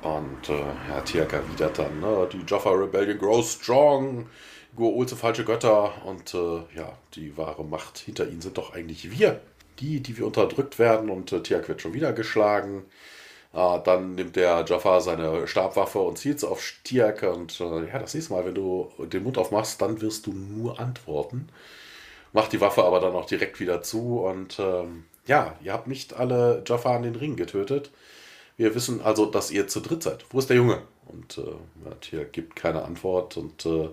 Und äh, ja, Tiak erwidert dann, ne, die Jaffa Rebellion grows strong. Sind falsche Götter und äh, ja, die wahre Macht hinter ihnen sind doch eigentlich wir. Die, die wir unterdrückt werden und äh, Tiak wird schon wieder geschlagen. Äh, dann nimmt der Jaffa seine Stabwaffe und zielt auf Tiak und äh, ja, das nächste Mal, wenn du den Mund aufmachst, dann wirst du nur antworten. Macht die Waffe aber dann auch direkt wieder zu und ähm, ja, ihr habt nicht alle Jaffa an den Ring getötet. Wir wissen also, dass ihr zu dritt seid. Wo ist der Junge? Und äh, hier gibt keine Antwort und äh,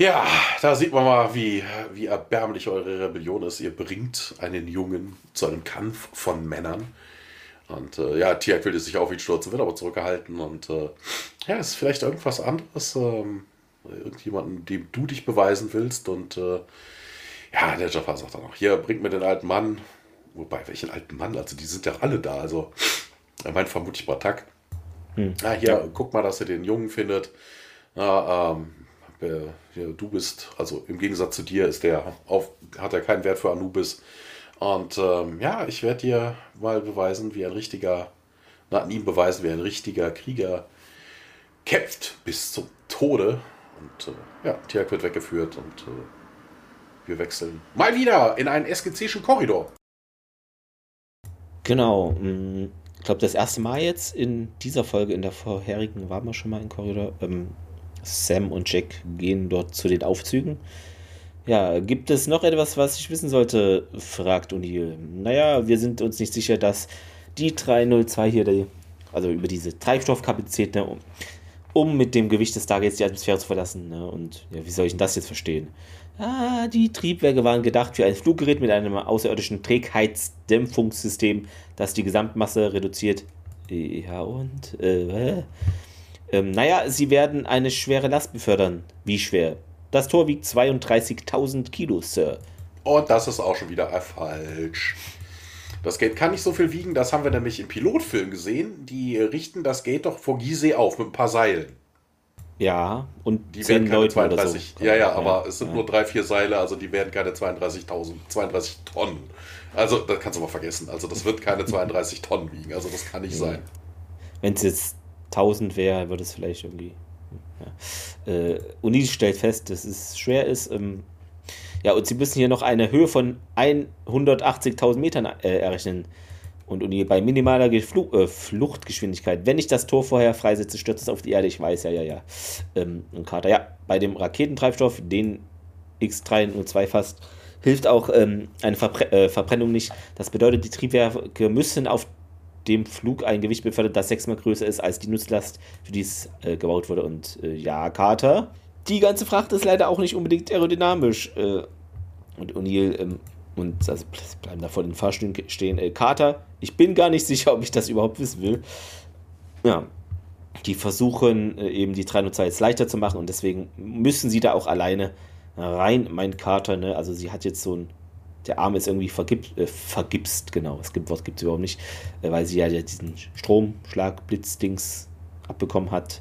ja, da sieht man mal, wie, wie erbärmlich eure Rebellion ist. Ihr bringt einen Jungen zu einem Kampf von Männern. Und äh, ja, Tiak will sich auf ihn stürzen, wird aber zurückgehalten. Und äh, ja, ist vielleicht irgendwas anderes. Ähm, irgendjemanden, dem du dich beweisen willst. Und äh, ja, der Jaffa sagt dann auch, hier, bringt mir den alten Mann. Wobei, welchen alten Mann? Also die sind ja alle da. Also er meint vermutlich Batak. Hm. Ja, hier, ja. guck mal, dass ihr den Jungen findet. Ja, ähm, du bist, also im Gegensatz zu dir, ist der auf, hat er keinen Wert für Anubis. Und ähm, ja, ich werde dir mal beweisen, wie ein richtiger, na, ihm beweisen, wie ein richtiger Krieger kämpft bis zum Tode. Und äh, ja, Tiak wird weggeführt und äh, wir wechseln mal wieder in einen SGC'schen Korridor. Genau. Mm, ich glaube, das erste Mal jetzt in dieser Folge, in der vorherigen waren wir schon mal im Korridor. Ähm, Sam und Jack gehen dort zu den Aufzügen. Ja, gibt es noch etwas, was ich wissen sollte? fragt O'Neill. Naja, wir sind uns nicht sicher, dass die 302 hier, die, also über diese Treibstoffkapazität, ne, um, um, mit dem Gewicht des Stargates die Atmosphäre zu verlassen. Ne, und ja, wie soll ich denn das jetzt verstehen? Ah, die Triebwerke waren gedacht für ein Fluggerät mit einem außerirdischen Trägheitsdämpfungssystem, das die Gesamtmasse reduziert. Ja, und? Äh, ähm, naja, sie werden eine schwere Last befördern. Wie schwer? Das Tor wiegt 32.000 Kilo, Sir. Und das ist auch schon wieder falsch. Das Gate kann nicht so viel wiegen, das haben wir nämlich im Pilotfilm gesehen. Die richten das Gate doch vor Gizeh auf mit ein paar Seilen. Ja, und die werden keine Leute 32. So. Ja, ja, aber ja, es sind ja. nur drei, vier Seile, also die werden keine 32.000, 32 Tonnen. Also, das kannst du mal vergessen. Also, das wird keine 32 Tonnen wiegen. Also, das kann nicht ja. sein. Wenn es jetzt 1000 wäre, würde es vielleicht irgendwie. Ja. Äh, Uni stellt fest, dass es schwer ist. Ähm, ja, und sie müssen hier noch eine Höhe von 180.000 Metern äh, errechnen. Und Uni bei minimaler Geflu äh, Fluchtgeschwindigkeit, wenn ich das Tor vorher freisetze, stürzt es auf die Erde. Ich weiß, ja, ja, ja. Ähm, und Carter, ja, bei dem Raketentreibstoff, den X302 fasst, hilft auch ähm, eine Verbre äh, Verbrennung nicht. Das bedeutet, die Triebwerke müssen auf dem Flug ein Gewicht befördert, das sechsmal größer ist als die Nutzlast, für die es äh, gebaut wurde. Und äh, ja, Carter, die ganze Fracht ist leider auch nicht unbedingt aerodynamisch. Äh, und O'Neill ähm, und also bleiben da vor den Fahrstühlen stehen. Äh, Carter, ich bin gar nicht *laughs* sicher, ob ich das überhaupt wissen will. Ja, die versuchen äh, eben die 302 jetzt leichter zu machen und deswegen müssen sie da auch alleine rein, mein Carter. Ne? Also sie hat jetzt so ein der Arm ist irgendwie vergip, äh, vergipst, genau, das Wort gibt es überhaupt nicht, äh, weil sie ja diesen Stromschlag, Blitzdings abbekommen hat.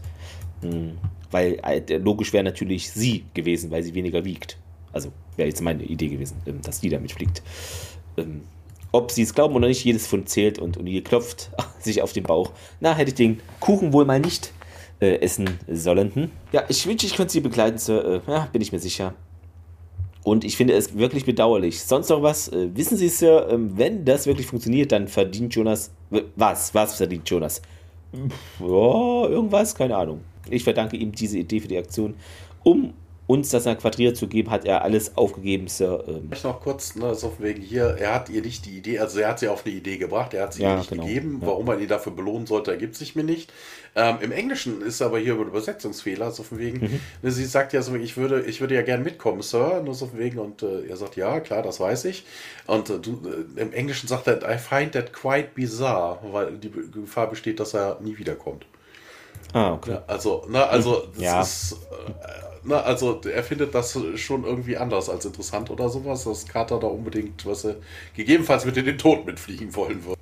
Hm, weil äh, logisch wäre natürlich sie gewesen, weil sie weniger wiegt. Also wäre jetzt meine Idee gewesen, ähm, dass die damit fliegt. Ähm, ob sie es glauben oder nicht, jedes Pfund zählt und, ihr klopft *laughs* sich auf den Bauch. Na, hätte ich den Kuchen wohl mal nicht äh, essen sollen. Hm? Ja, ich wünsche, ich könnte sie begleiten, Sir. Äh, ja, bin ich mir sicher. Und ich finde es wirklich bedauerlich. Sonst noch was? Äh, wissen Sie, Sir, ähm, wenn das wirklich funktioniert, dann verdient Jonas. Was? Was verdient Jonas? Ja, irgendwas? Keine Ahnung. Ich verdanke ihm diese Idee für die Aktion, um uns das nach Quadrier zu geben, hat er alles aufgegeben, Sir. Ähm. Ich noch kurz, ne, so wegen hier, er hat ihr nicht die Idee, also er hat sie auf eine Idee gebracht, er hat sie ja, ihr nicht genau. gegeben. Ja. Warum er ihr dafür belohnen sollte, ergibt sich mir nicht. Ähm, Im Englischen ist aber hier über Übersetzungsfehler, so von wegen, mhm. ne, sie sagt ja so, ich würde, ich würde ja gern mitkommen, Sir, nur so von wegen, und äh, er sagt, ja, klar, das weiß ich. Und äh, du, äh, im Englischen sagt er, I find that quite bizarre, weil die Gefahr besteht, dass er nie wiederkommt. Ah, okay. Ja, also, ne, also, das ja. ist. Äh, na, also er findet das schon irgendwie anders als interessant oder sowas, dass Carter da unbedingt, was er gegebenenfalls mit in den Tod mitfliegen wollen würde.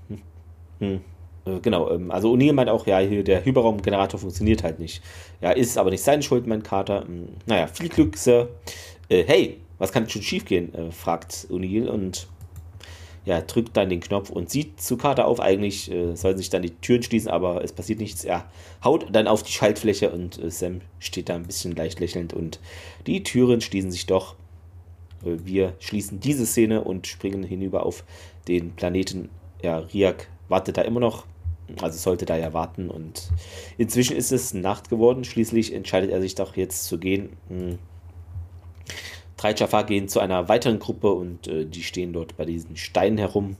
Hm. Äh, genau, ähm, also O'Neill meint auch, ja, hier der Hyperraumgenerator funktioniert halt nicht. Ja, ist aber nicht seine Schuld, mein Carter. Hm, naja, viel Glück, Sir. Äh, hey, was kann schon schiefgehen? Äh, fragt O'Neill und ja, drückt dann den Knopf und sieht zu Karte auf. Eigentlich äh, sollen sich dann die Türen schließen, aber es passiert nichts. Er haut dann auf die Schaltfläche und äh, Sam steht da ein bisschen leicht lächelnd und die Türen schließen sich doch. Äh, wir schließen diese Szene und springen hinüber auf den Planeten. Ja, Riak wartet da immer noch. Also sollte da ja warten und inzwischen ist es Nacht geworden. Schließlich entscheidet er sich doch jetzt zu gehen. Hm Drei Jafar gehen zu einer weiteren Gruppe und äh, die stehen dort bei diesen Steinen herum.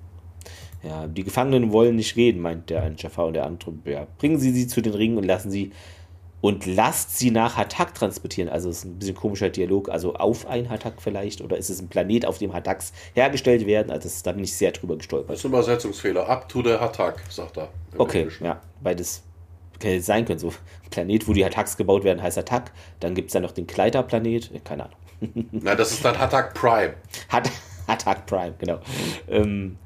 Ja, die Gefangenen wollen nicht reden, meint der eine Jafar und der andere. Ja, bringen Sie sie zu den Ringen und lassen sie und lasst sie nach Hatak transportieren. Also es ist ein bisschen komischer Dialog. Also auf ein Hatak vielleicht oder ist es ein Planet, auf dem Hataks hergestellt werden? Also das, da bin ich sehr drüber gestolpert. Das ist ein Übersetzungsfehler. Up to the Hatak, sagt er. Okay, Englischen. ja, weil das hätte sein können. So ein Planet, wo die Hataks gebaut werden, heißt Hatak. Dann gibt es da noch den Kleiderplanet. Keine Ahnung. Na, das ist dann Hatak Prime. Hat, Hatak Prime, genau. Ähm,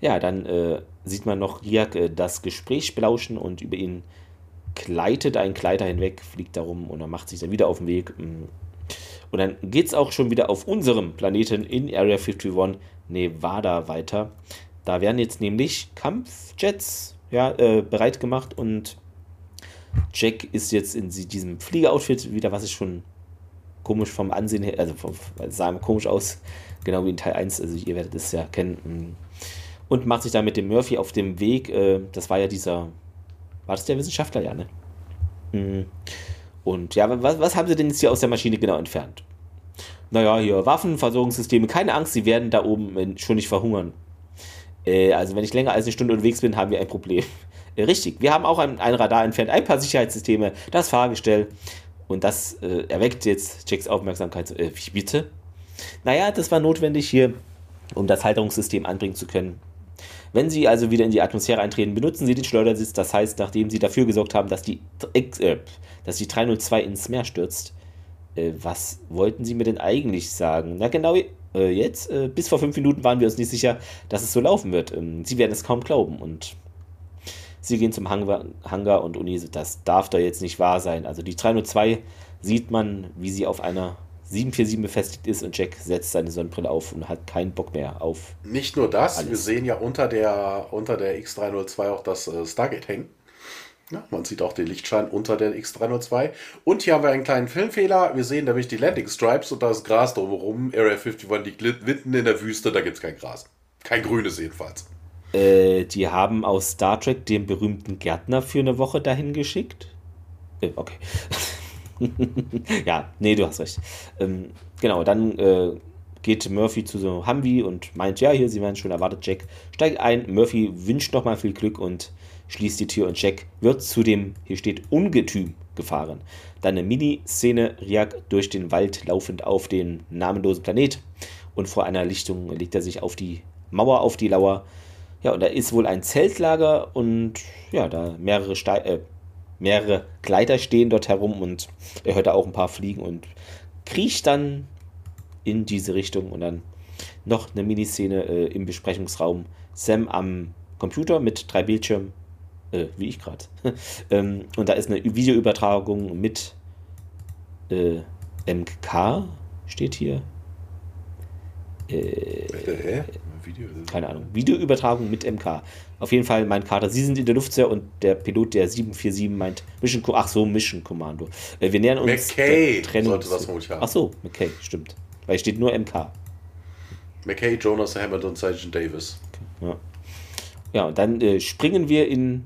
ja, dann äh, sieht man noch Riak äh, das Gespräch belauschen und über ihn gleitet ein Gleiter hinweg, fliegt darum und dann macht sich dann wieder auf den Weg. Mm. Und dann geht es auch schon wieder auf unserem Planeten in Area 51 Nevada weiter. Da werden jetzt nämlich Kampfjets ja, äh, bereit gemacht und Jack ist jetzt in diesem Fliegeroutfit wieder, was ich schon komisch vom Ansehen her, also vom, sah komisch aus, genau wie in Teil 1, also ihr werdet es ja kennen. Mm. Und macht sich dann mit dem Murphy auf dem Weg, äh, das war ja dieser war das der Wissenschaftler, ja, ne? Mhm. Und ja, was, was haben sie denn jetzt hier aus der Maschine genau entfernt? Naja, hier Waffenversorgungssysteme, keine Angst, sie werden da oben schon nicht verhungern. Äh, also, wenn ich länger als eine Stunde unterwegs bin, haben wir ein Problem. *laughs* Äh, richtig, wir haben auch ein, ein, Radar entfernt, ein paar Sicherheitssysteme, das Fahrgestell. Und das äh, erweckt jetzt Jacks Aufmerksamkeit. Äh, wie bitte? Naja, das war notwendig hier, um das Halterungssystem anbringen zu können. Wenn Sie also wieder in die Atmosphäre eintreten, benutzen Sie den Schleudersitz. Das heißt, nachdem Sie dafür gesorgt haben, dass die, äh, dass die 302 ins Meer stürzt. Äh, was wollten Sie mir denn eigentlich sagen? Na genau, äh, jetzt, äh, bis vor fünf Minuten waren wir uns nicht sicher, dass es so laufen wird. Ähm, Sie werden es kaum glauben. Und Sie gehen zum Hangar, Hangar und Uni, das darf doch jetzt nicht wahr sein. Also die 302 sieht man, wie sie auf einer 747 befestigt ist und Jack setzt seine Sonnenbrille auf und hat keinen Bock mehr auf. Nicht nur das, alles. wir sehen ja unter der, unter der X302 auch das äh, Stargate hängen. Ja, man sieht auch den Lichtschein unter der X302. Und hier haben wir einen kleinen Filmfehler. Wir sehen nämlich die Landing Stripes und das Gras drumherum. Area 51 liegt mitten in der Wüste, da gibt es kein Gras. Kein grünes jedenfalls. Äh, die haben aus Star Trek den berühmten Gärtner für eine Woche dahin geschickt. Äh, okay. *laughs* ja, nee, du hast recht. Ähm, genau, dann äh, geht Murphy zu so Humvee und meint, ja, hier, sie werden schon erwartet, Jack steigt ein. Murphy wünscht nochmal viel Glück und schließt die Tür und Jack wird zu dem, hier steht, Ungetüm gefahren. Dann eine Mini-Szene, Riak durch den Wald laufend auf den namenlosen Planet und vor einer Lichtung legt er sich auf die Mauer auf die Lauer. Ja, und da ist wohl ein Zeltlager und ja, da mehrere Steine, äh, mehrere Gleiter stehen dort herum und er hört da auch ein paar fliegen und kriecht dann in diese Richtung und dann noch eine Miniszene äh, im Besprechungsraum. Sam am Computer mit drei Bildschirmen, äh, wie ich gerade. *laughs* ähm, und da ist eine Videoübertragung mit äh, MK, steht hier. Äh, Video. Keine Ahnung. Videoübertragung mit MK. Auf jeden Fall mein Kater. Sie sind in der Luftseher und der Pilot der 747 meint Mission Ach so, Mission Kommando. Äh, wir nähern uns McKay Trennung. sollte vermutlich haben. Ach so, McKay, stimmt. Weil steht nur MK. McKay, Jonas Hammond und Sergeant Davis. Okay, ja. ja, und dann äh, springen wir in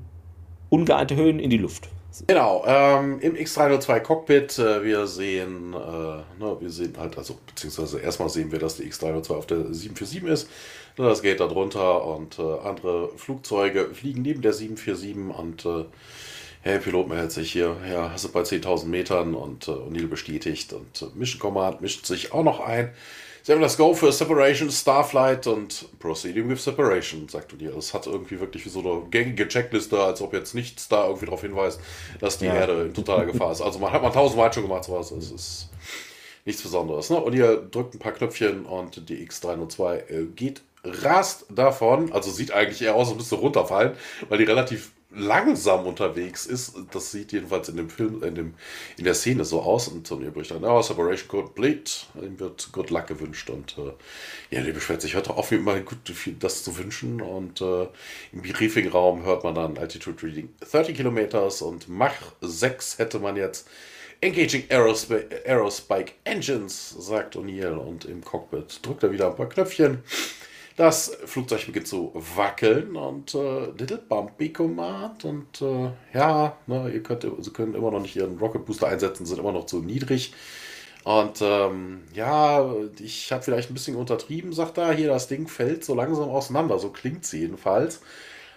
ungeahnte Höhen in die Luft. Genau, ähm, im X302 Cockpit, äh, wir sehen, äh, ne, wir sehen halt, also beziehungsweise erstmal sehen wir, dass die X302 auf der 747 ist. Ne, das geht da drunter und äh, andere Flugzeuge fliegen neben der 747 und äh, Herr Pilot meldet sich hier, ja, hast du bei 10.000 Metern und äh, O'Neill bestätigt und äh, Mission Command mischt sich auch noch ein. Sie haben das Go für Separation, Starflight und Proceeding with Separation, sagt du dir. Das hat irgendwie wirklich wie so eine gängige Checkliste, als ob jetzt nichts da irgendwie darauf hinweist, dass die ja. Erde in totaler Gefahr ist. Also man hat man tausendmal schon gemacht, sowas. Es ist nichts Besonderes. Ne? Und ihr drückt ein paar Knöpfchen und die X302 äh, geht rast davon. Also sieht eigentlich eher aus, als müsste runterfallen, weil die relativ langsam unterwegs ist. Das sieht jedenfalls in dem Film, in, dem, in der Szene so aus. Und so bricht dann, oh, Separation complete. Ihm wird Good Luck gewünscht. Und äh, ja, der beschwert sich, hört auf, wie immer gut das zu wünschen. Und äh, im Briefingraum hört man dann Altitude Reading 30 Kilometers und Mach 6 hätte man jetzt. Engaging Aerosp Aerospike Engines, sagt O'Neill. Und im Cockpit drückt er wieder ein paar Knöpfchen. Das Flugzeug beginnt zu wackeln und äh, Little Bumpy Command und äh, ja, ne, ihr könnt, Sie können immer noch nicht Ihren Rocket Booster einsetzen, sind immer noch zu niedrig. Und ähm, ja, ich habe vielleicht ein bisschen untertrieben, sagt er. Hier, das Ding fällt so langsam auseinander. So klingt es jedenfalls.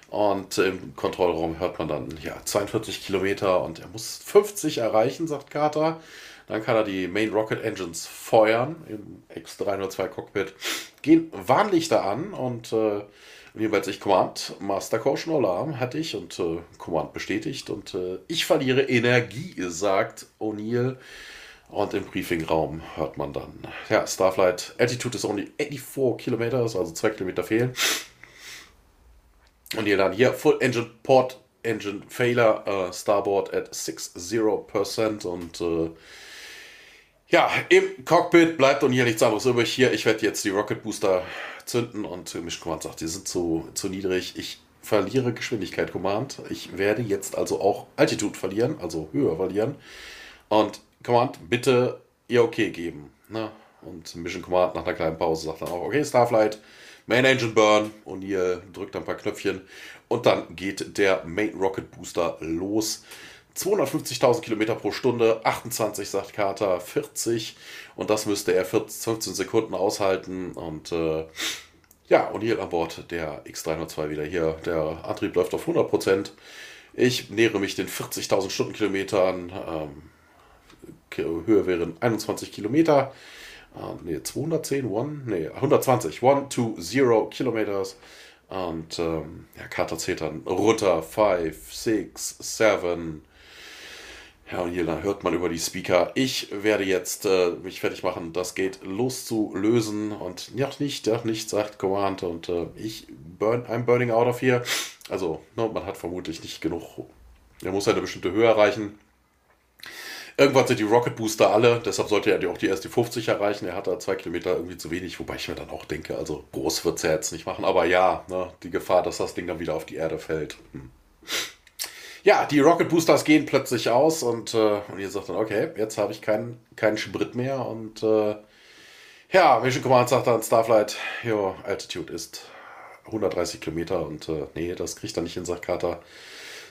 Und im Kontrollraum hört man dann, ja, 42 Kilometer und er muss 50 erreichen, sagt Carter. Dann kann er die Main Rocket Engines feuern im X302 Cockpit. Gehen Warnlichter an und äh, jeweils ich Command Master Caution Alarm hatte ich und äh, Command bestätigt und äh, ich verliere Energie, sagt O'Neill. Und im Briefingraum hört man dann, ja, Starflight Altitude is only 84 Kilometers, also 2 Kilometer fehlen. Und ihr dann hier Full Engine Port Engine Failure, uh, Starboard at 60% und uh, ja, im Cockpit bleibt und hier nichts anderes übrig. Hier, ich werde jetzt die Rocket Booster zünden und Mission Command sagt, die sind zu, zu niedrig. Ich verliere Geschwindigkeit Command. Ich werde jetzt also auch Altitude verlieren, also Höhe verlieren. Und Command, bitte ihr okay geben. Ne? Und Mission Command nach einer kleinen Pause sagt dann auch, okay, Starflight, Main Engine Burn und ihr drückt ein paar Knöpfchen und dann geht der Main Rocket Booster los. 250.000 Kilometer pro Stunde, 28 sagt Carter, 40 und das müsste er 14, 15 Sekunden aushalten und äh, ja, und hier an Bord der X302 wieder hier. Der Antrieb läuft auf 100%. Ich nähere mich den 40.000 Stundenkilometern. Ähm, Höhe wären 21 Kilometer. Uh, nee, 210, one, nee, 120, 1 to 0 Kilometers. Und ähm, ja, Carter zählt dann runter, 5, 6, 7. Ja, und hier hört man über die Speaker, ich werde jetzt äh, mich fertig machen, das Gate loszulösen. Und ja, nicht, ja, nicht, sagt Command. Und äh, ich burn, I'm burning out of here. Also, ne, man hat vermutlich nicht genug. Er muss eine bestimmte Höhe erreichen. Irgendwann sind die Rocket Booster alle, deshalb sollte er auch die erste 50 erreichen. Er hat da zwei Kilometer irgendwie zu wenig, wobei ich mir dann auch denke, also groß wird es ja jetzt nicht machen. Aber ja, ne, die Gefahr, dass das Ding dann wieder auf die Erde fällt. Hm. Ja, die Rocket Boosters gehen plötzlich aus und, äh, und ihr sagt dann, okay, jetzt habe ich keinen keinen Sprit mehr. Und äh, ja, Mission Command sagt dann Starflight, jo, Altitude ist 130 Kilometer und äh, nee, das kriegt er nicht in, sagt Carter.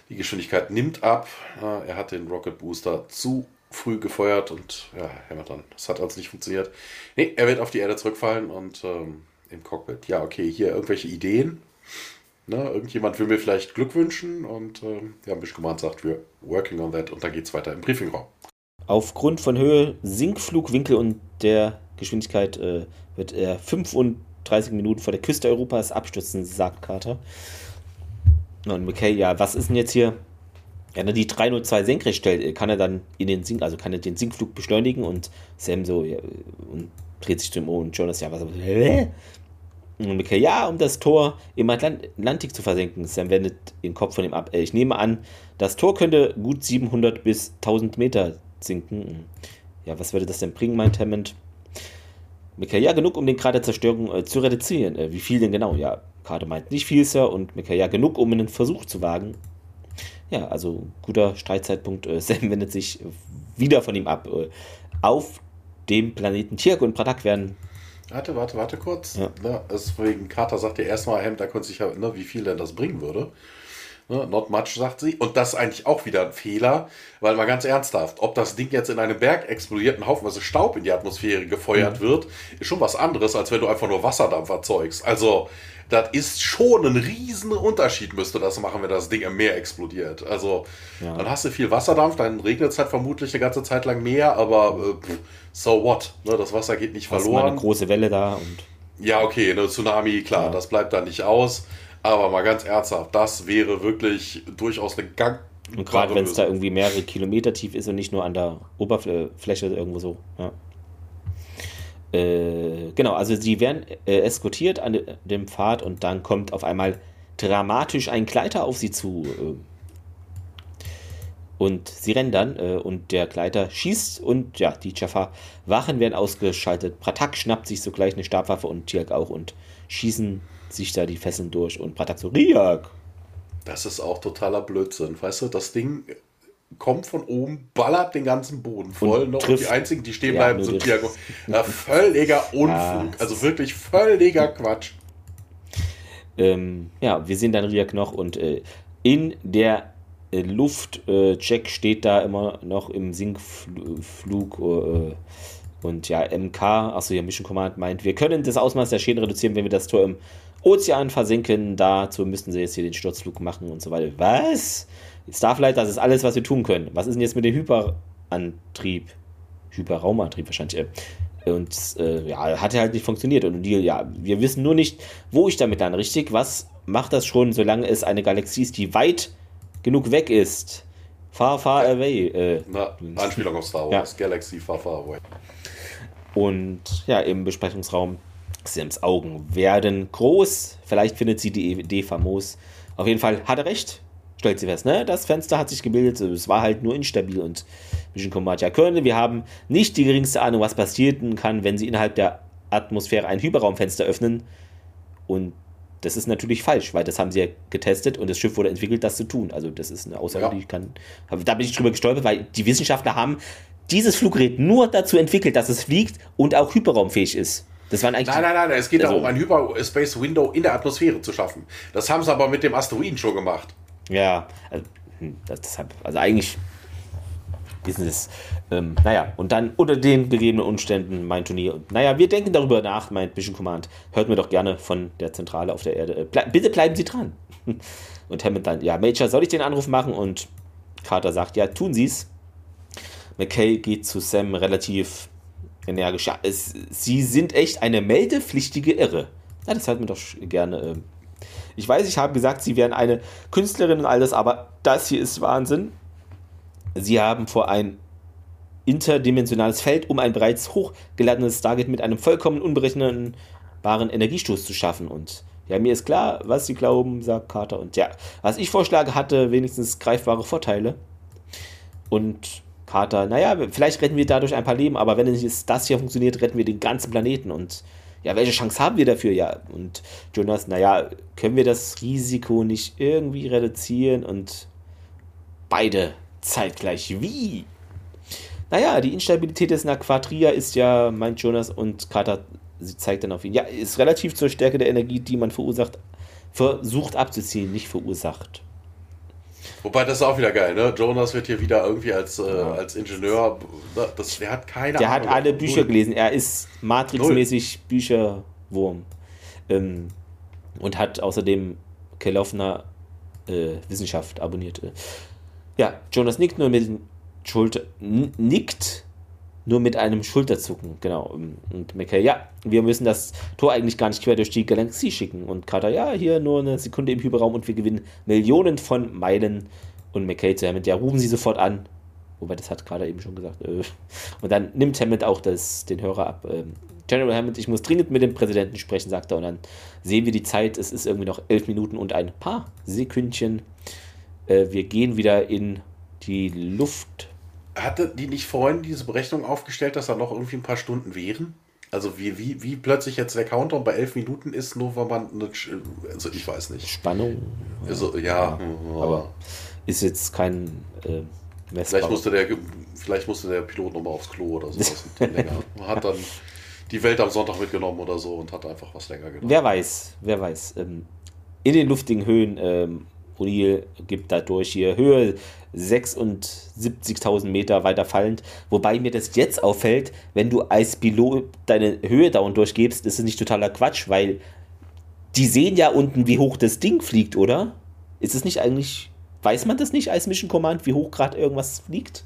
Die Geschwindigkeit nimmt ab. Äh, er hat den Rocket Booster zu früh gefeuert und ja, dann. Das hat also nicht funktioniert. Nee, er wird auf die Erde zurückfallen und ähm, im Cockpit. Ja, okay, hier irgendwelche Ideen. Ne, irgendjemand will mir vielleicht Glück wünschen und ähm, ja, Misch Command sagt, wir working on that und dann geht es weiter im Briefingraum. Aufgrund von Höhe, Sinkflugwinkel und der Geschwindigkeit äh, wird er 35 Minuten vor der Küste Europas abstürzen, sagt Carter. Und McKay, ja, was ist denn jetzt hier? Wenn er die 302 senkrecht stellt, kann er dann in den Sink, also kann er den Sinkflug beschleunigen und Sam so ja, und dreht sich zu ihm um und Jonas, ja, was? Hä? Ja, um das Tor im Atlantik zu versenken. Sam wendet den Kopf von ihm ab. Ich nehme an, das Tor könnte gut 700 bis 1000 Meter sinken. Ja, was würde das denn bringen, meint Hammond? McKay, ja, genug, um den Grad der Zerstörung äh, zu reduzieren. Äh, wie viel denn genau? Ja, Carter meint nicht viel, Sir. Und McKay, ja, genug, um einen Versuch zu wagen. Ja, also guter Streitzeitpunkt. Äh, *laughs* Sam wendet sich wieder von ihm ab. Äh, auf dem Planeten Tirk und Pradak werden. Warte, warte, warte kurz. Ja. Ne, deswegen, Carter sagt ja erstmal, Hemd, da konnte sich ja, ne, wie viel denn das bringen würde. Ne, not much, sagt sie. Und das ist eigentlich auch wieder ein Fehler, weil mal ganz ernsthaft, ob das Ding jetzt in einem Berg explodiert, ein Haufenweise Staub in die Atmosphäre gefeuert mhm. wird, ist schon was anderes, als wenn du einfach nur Wasserdampf erzeugst. Also, das ist schon ein riesen Unterschied, müsste das machen, wenn das Ding im Meer explodiert. Also, ja. dann hast du viel Wasserdampf, dann regnet es halt vermutlich eine ganze Zeit lang mehr, aber äh, so what? Ne, das Wasser geht nicht hast verloren. Mal eine große Welle da und. Ja, okay, eine Tsunami, klar, ja. das bleibt da nicht aus. Aber mal ganz ernsthaft, das wäre wirklich durchaus eine Gang. Und gerade wenn es da irgendwie mehrere Kilometer tief ist und nicht nur an der Oberfläche irgendwo so. Ja. Äh, genau, also sie werden äh, eskortiert an dem Pfad und dann kommt auf einmal dramatisch ein Gleiter auf sie zu. Äh, und sie rennen dann äh, und der Gleiter schießt und ja, die Jaffa-Wachen werden ausgeschaltet. Pratak schnappt sich sogleich eine Stabwaffe und Tiak auch und schießen sich da die Fesseln durch und Pratak so, Riak! Das ist auch totaler Blödsinn. Weißt du, das Ding kommt von oben, ballert den ganzen Boden voll. Und noch trifft. die einzigen, die stehen ja, bleiben, sind Tiago. Na, völliger *laughs* Unfug. Ja. Also wirklich völliger Quatsch. Ähm, ja, wir sehen dann Riak noch und äh, in der äh, Luft, äh, Jack steht da immer noch im Sinkflug, äh, Und ja, MK, achso, ja, Mission Command meint, wir können das Ausmaß der Schäden reduzieren, wenn wir das Tor im Ozean versinken. Dazu müssten sie jetzt hier den Sturzflug machen und so weiter. Was? Starflight, das ist alles, was wir tun können. Was ist denn jetzt mit dem Hyperantrieb? Hyperraumantrieb wahrscheinlich. Äh, und äh, ja, hat halt nicht funktioniert. Und die, ja, wir wissen nur nicht, wo ich damit dann richtig. Was macht das schon, solange es eine Galaxie ist, die weit genug weg ist? Far, far away. Äh, Na, Anspielung auf Star Wars. Ja. Galaxy, far, far away. Und ja, im Besprechungsraum, Sims Augen werden groß. Vielleicht findet sie die Idee famos. Auf jeden Fall hat er recht stellt sie fest, ne? Das Fenster hat sich gebildet, es war halt nur instabil und Mission Command ja können. Wir haben nicht die geringste Ahnung, was passieren kann, wenn sie innerhalb der Atmosphäre ein Hyperraumfenster öffnen. Und das ist natürlich falsch, weil das haben sie ja getestet und das Schiff wurde entwickelt, das zu tun. Also das ist eine Aussage, ja. die ich kann. Da bin ich drüber gestolpert, weil die Wissenschaftler haben dieses Fluggerät nur dazu entwickelt, dass es fliegt und auch hyperraumfähig ist. Das waren eigentlich nein, nein, nein, es geht also, darum, ein Hyperspace Window in der Atmosphäre zu schaffen. Das haben sie aber mit dem Asteroiden schon gemacht. Ja, also, hm, deshalb, also eigentlich ist es, ähm, naja, und dann unter den gegebenen Umständen mein Turnier. Naja, wir denken darüber nach, meint Mission Command. Hört mir doch gerne von der Zentrale auf der Erde. Äh, ble bitte bleiben Sie dran. *laughs* Und Hammond dann, ja, Major, soll ich den Anruf machen? Und Carter sagt, ja, tun Sie es. McKay geht zu Sam relativ energisch. Ja, es, Sie sind echt eine meldepflichtige Irre. Ja, das hört mir doch gerne. Äh, ich weiß, ich habe gesagt, sie wären eine Künstlerin und alles, aber das hier ist Wahnsinn. Sie haben vor ein interdimensionales Feld um ein bereits hochgeladenes Stargate mit einem vollkommen unberechenbaren Energiestoß zu schaffen. Und ja, mir ist klar, was sie glauben, sagt Carter. Und ja, was ich vorschlage, hatte wenigstens greifbare Vorteile. Und Carter, naja, vielleicht retten wir dadurch ein paar Leben, aber wenn das hier funktioniert, retten wir den ganzen Planeten. Und ja, welche Chance haben wir dafür? Ja, und Jonas, naja, können wir das Risiko nicht irgendwie reduzieren und beide zeitgleich wie? Naja, die Instabilität des Naquatria ist ja, meint Jonas und Carter, sie zeigt dann auf ihn, ja, ist relativ zur Stärke der Energie, die man verursacht, versucht abzuziehen, nicht verursacht. Wobei das ist auch wieder geil, ne? Jonas wird hier wieder irgendwie als, äh, als Ingenieur. Ne? Das, der hat keine Der Ahnung. hat alle Bücher Null. gelesen. Er ist Matrix-mäßig Bücherwurm. Ähm, und hat außerdem Kelowner äh, Wissenschaft abonniert. Ja, Jonas nickt nur mit den Schulter. Nickt nur mit einem Schulterzucken, genau. Und McKay, ja, wir müssen das Tor eigentlich gar nicht quer durch die Galaxie schicken. Und Carter, ja, hier nur eine Sekunde im Hyperraum und wir gewinnen Millionen von Meilen. Und McKay zu Hammond, ja, rufen Sie sofort an. Wobei, das hat Carter eben schon gesagt. Äh. Und dann nimmt Hammond auch das, den Hörer ab. Ähm, General Hammond, ich muss dringend mit dem Präsidenten sprechen, sagt er. Und dann sehen wir die Zeit. Es ist irgendwie noch elf Minuten und ein paar Sekündchen. Äh, wir gehen wieder in die Luft hatte die nicht vorhin diese Berechnung aufgestellt, dass da noch irgendwie ein paar Stunden wären? Also wie, wie, wie plötzlich jetzt der Countdown bei elf Minuten ist, nur weil man eine, also ich weiß nicht. Spannung. Also ja, ja. aber ist jetzt kein äh, Vielleicht musste der, vielleicht musste der Pilot nochmal aufs Klo oder sowas. *laughs* Hat dann die Welt am Sonntag mitgenommen oder so und hat einfach was länger genommen. Wer weiß, wer weiß. Ähm, in den luftigen Höhen ähm, O'Neill gibt dadurch hier Höhe 76.000 Meter weiter fallend. Wobei mir das jetzt auffällt, wenn du als Pilot deine Höhe dauernd durchgibst, ist es nicht totaler Quatsch, weil die sehen ja unten, wie hoch das Ding fliegt, oder? Ist es nicht eigentlich, weiß man das nicht als Mission Command, wie hoch gerade irgendwas fliegt?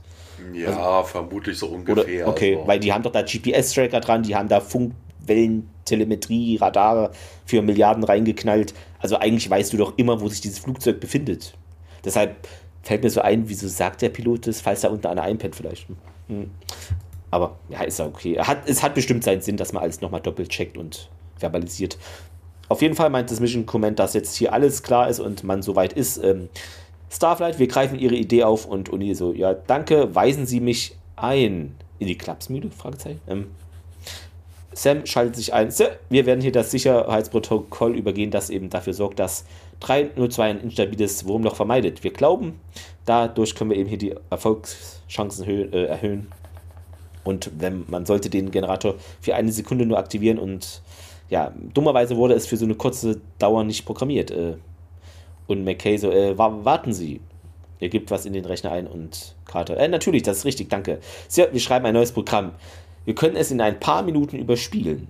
Ja, also, vermutlich so ungefähr. Oder, okay, also. weil die haben doch da GPS-Tracker dran, die haben da Funkwellen, Telemetrie, Radare für Milliarden reingeknallt. Also eigentlich weißt du doch immer, wo sich dieses Flugzeug befindet. Deshalb fällt mir so ein, wieso sagt der Pilot das, falls da unten einer einpennt vielleicht. Hm. Aber ja, ist ja okay. Hat, es hat bestimmt seinen Sinn, dass man alles nochmal doppelt checkt und verbalisiert. Auf jeden Fall meint das Mission Command, dass jetzt hier alles klar ist und man soweit ist. Ähm, Starflight, wir greifen Ihre Idee auf und Uni so, ja, danke, weisen Sie mich ein. In die Klapsmühle? Fragezeichen. Ähm, Sam schaltet sich ein. Wir werden hier das Sicherheitsprotokoll übergehen, das eben dafür sorgt, dass 302 ein instabiles Wurmloch vermeidet. Wir glauben, dadurch können wir eben hier die Erfolgschancen äh, erhöhen. Und wenn man sollte den Generator für eine Sekunde nur aktivieren und ja, dummerweise wurde es für so eine kurze Dauer nicht programmiert. Äh, und McKay so, äh, warten Sie. Er gibt was in den Rechner ein und Carter, äh, natürlich, das ist richtig, danke. wir schreiben ein neues Programm. Wir können es in ein paar Minuten überspielen.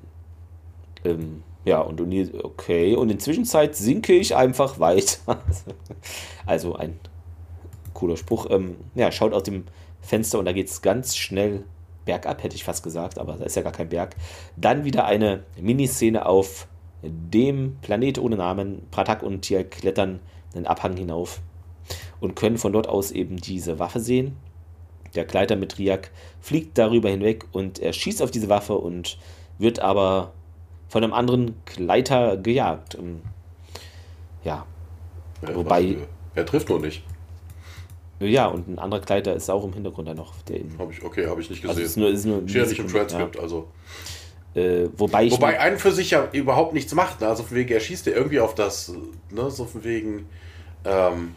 Ähm, ja, und okay, und in Zwischenzeit sinke ich einfach weiter. *laughs* also ein cooler Spruch. Ähm, ja, schaut aus dem Fenster und da geht es ganz schnell bergab, hätte ich fast gesagt, aber da ist ja gar kein Berg. Dann wieder eine Miniszene auf dem Planet ohne Namen. Pratak und Tier klettern den Abhang hinauf und können von dort aus eben diese Waffe sehen. Der Gleiter mit Riak fliegt darüber hinweg und er schießt auf diese Waffe und wird aber von einem anderen Gleiter gejagt. Ähm, ja. ja Wobei. Er trifft nur nicht. Ja, und ein anderer Gleiter ist auch im Hintergrund da noch. Der hab ich, okay, habe ich nicht also gesehen. Also ist nur, ist nur Steht ja nicht im Transcript, ja. also. Äh, wobei ich wobei einen für sich ja überhaupt nichts macht. Ne? Also von wegen, er schießt ja irgendwie auf das, ne? so von wegen, ähm,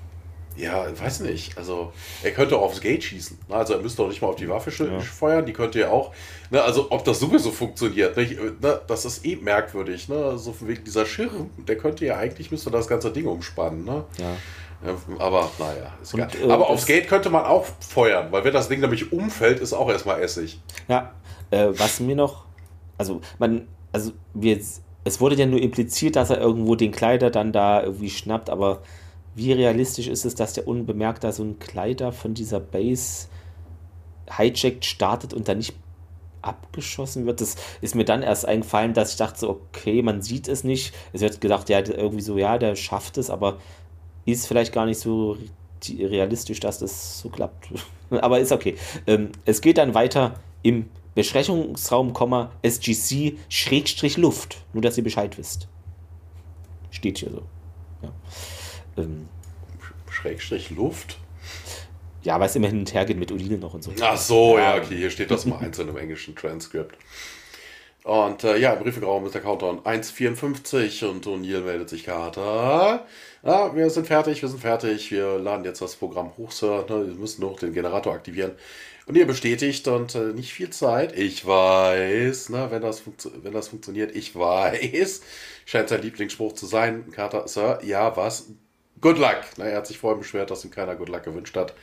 ja, weiß nicht. Also er könnte auch aufs Gate schießen. Ne? Also er müsste doch nicht mal auf die Waffe ja. feuern. Die könnte ja auch. Ne? Also ob das sowieso funktioniert, nicht? Ne? das ist eh merkwürdig. Ne? So also von wegen dieser Schirm, der könnte ja eigentlich müsste das ganze Ding umspannen. Ne? Ja. Aber naja, ist Und, äh, Aber aufs Gate könnte man auch feuern, weil wenn das Ding nämlich umfällt, ist auch erstmal Essig. Ja, äh, was mir noch, also man, also wir, es wurde ja nur impliziert, dass er irgendwo den Kleider dann da irgendwie schnappt, aber wie realistisch ist es, dass der unbemerkt da so ein Kleider von dieser Base hijackt, startet und dann nicht abgeschossen wird. Das ist mir dann erst eingefallen, dass ich dachte, so, okay, man sieht es nicht. Es wird gedacht, ja, irgendwie so, ja, der schafft es, aber ist vielleicht gar nicht so realistisch, dass das so klappt. *laughs* Aber ist okay. Ähm, es geht dann weiter im Besprechungsraum, SGC Schrägstrich Luft. Nur, dass ihr Bescheid wisst. Steht hier so. Ja. Ähm, Schrägstrich Luft? Ja, weil es immer hin und her geht mit Odile noch und so. Ach so, ja, okay, hier steht das mal einzeln im englischen Transkript. Und äh, ja, im Briefraum ist der Countdown 1,54 und O'Neill meldet sich Carter. Ja, wir sind fertig, wir sind fertig. Wir laden jetzt das Programm hoch, Sir. Ne, wir müssen noch den Generator aktivieren. Und ihr bestätigt und äh, nicht viel Zeit. Ich weiß, ne, wenn, das wenn das funktioniert, ich *laughs* weiß. Scheint sein Lieblingsspruch zu sein. Carter, Sir, ja, was? Good luck. Na, er hat sich vorhin beschwert, dass ihm keiner Good luck gewünscht hat.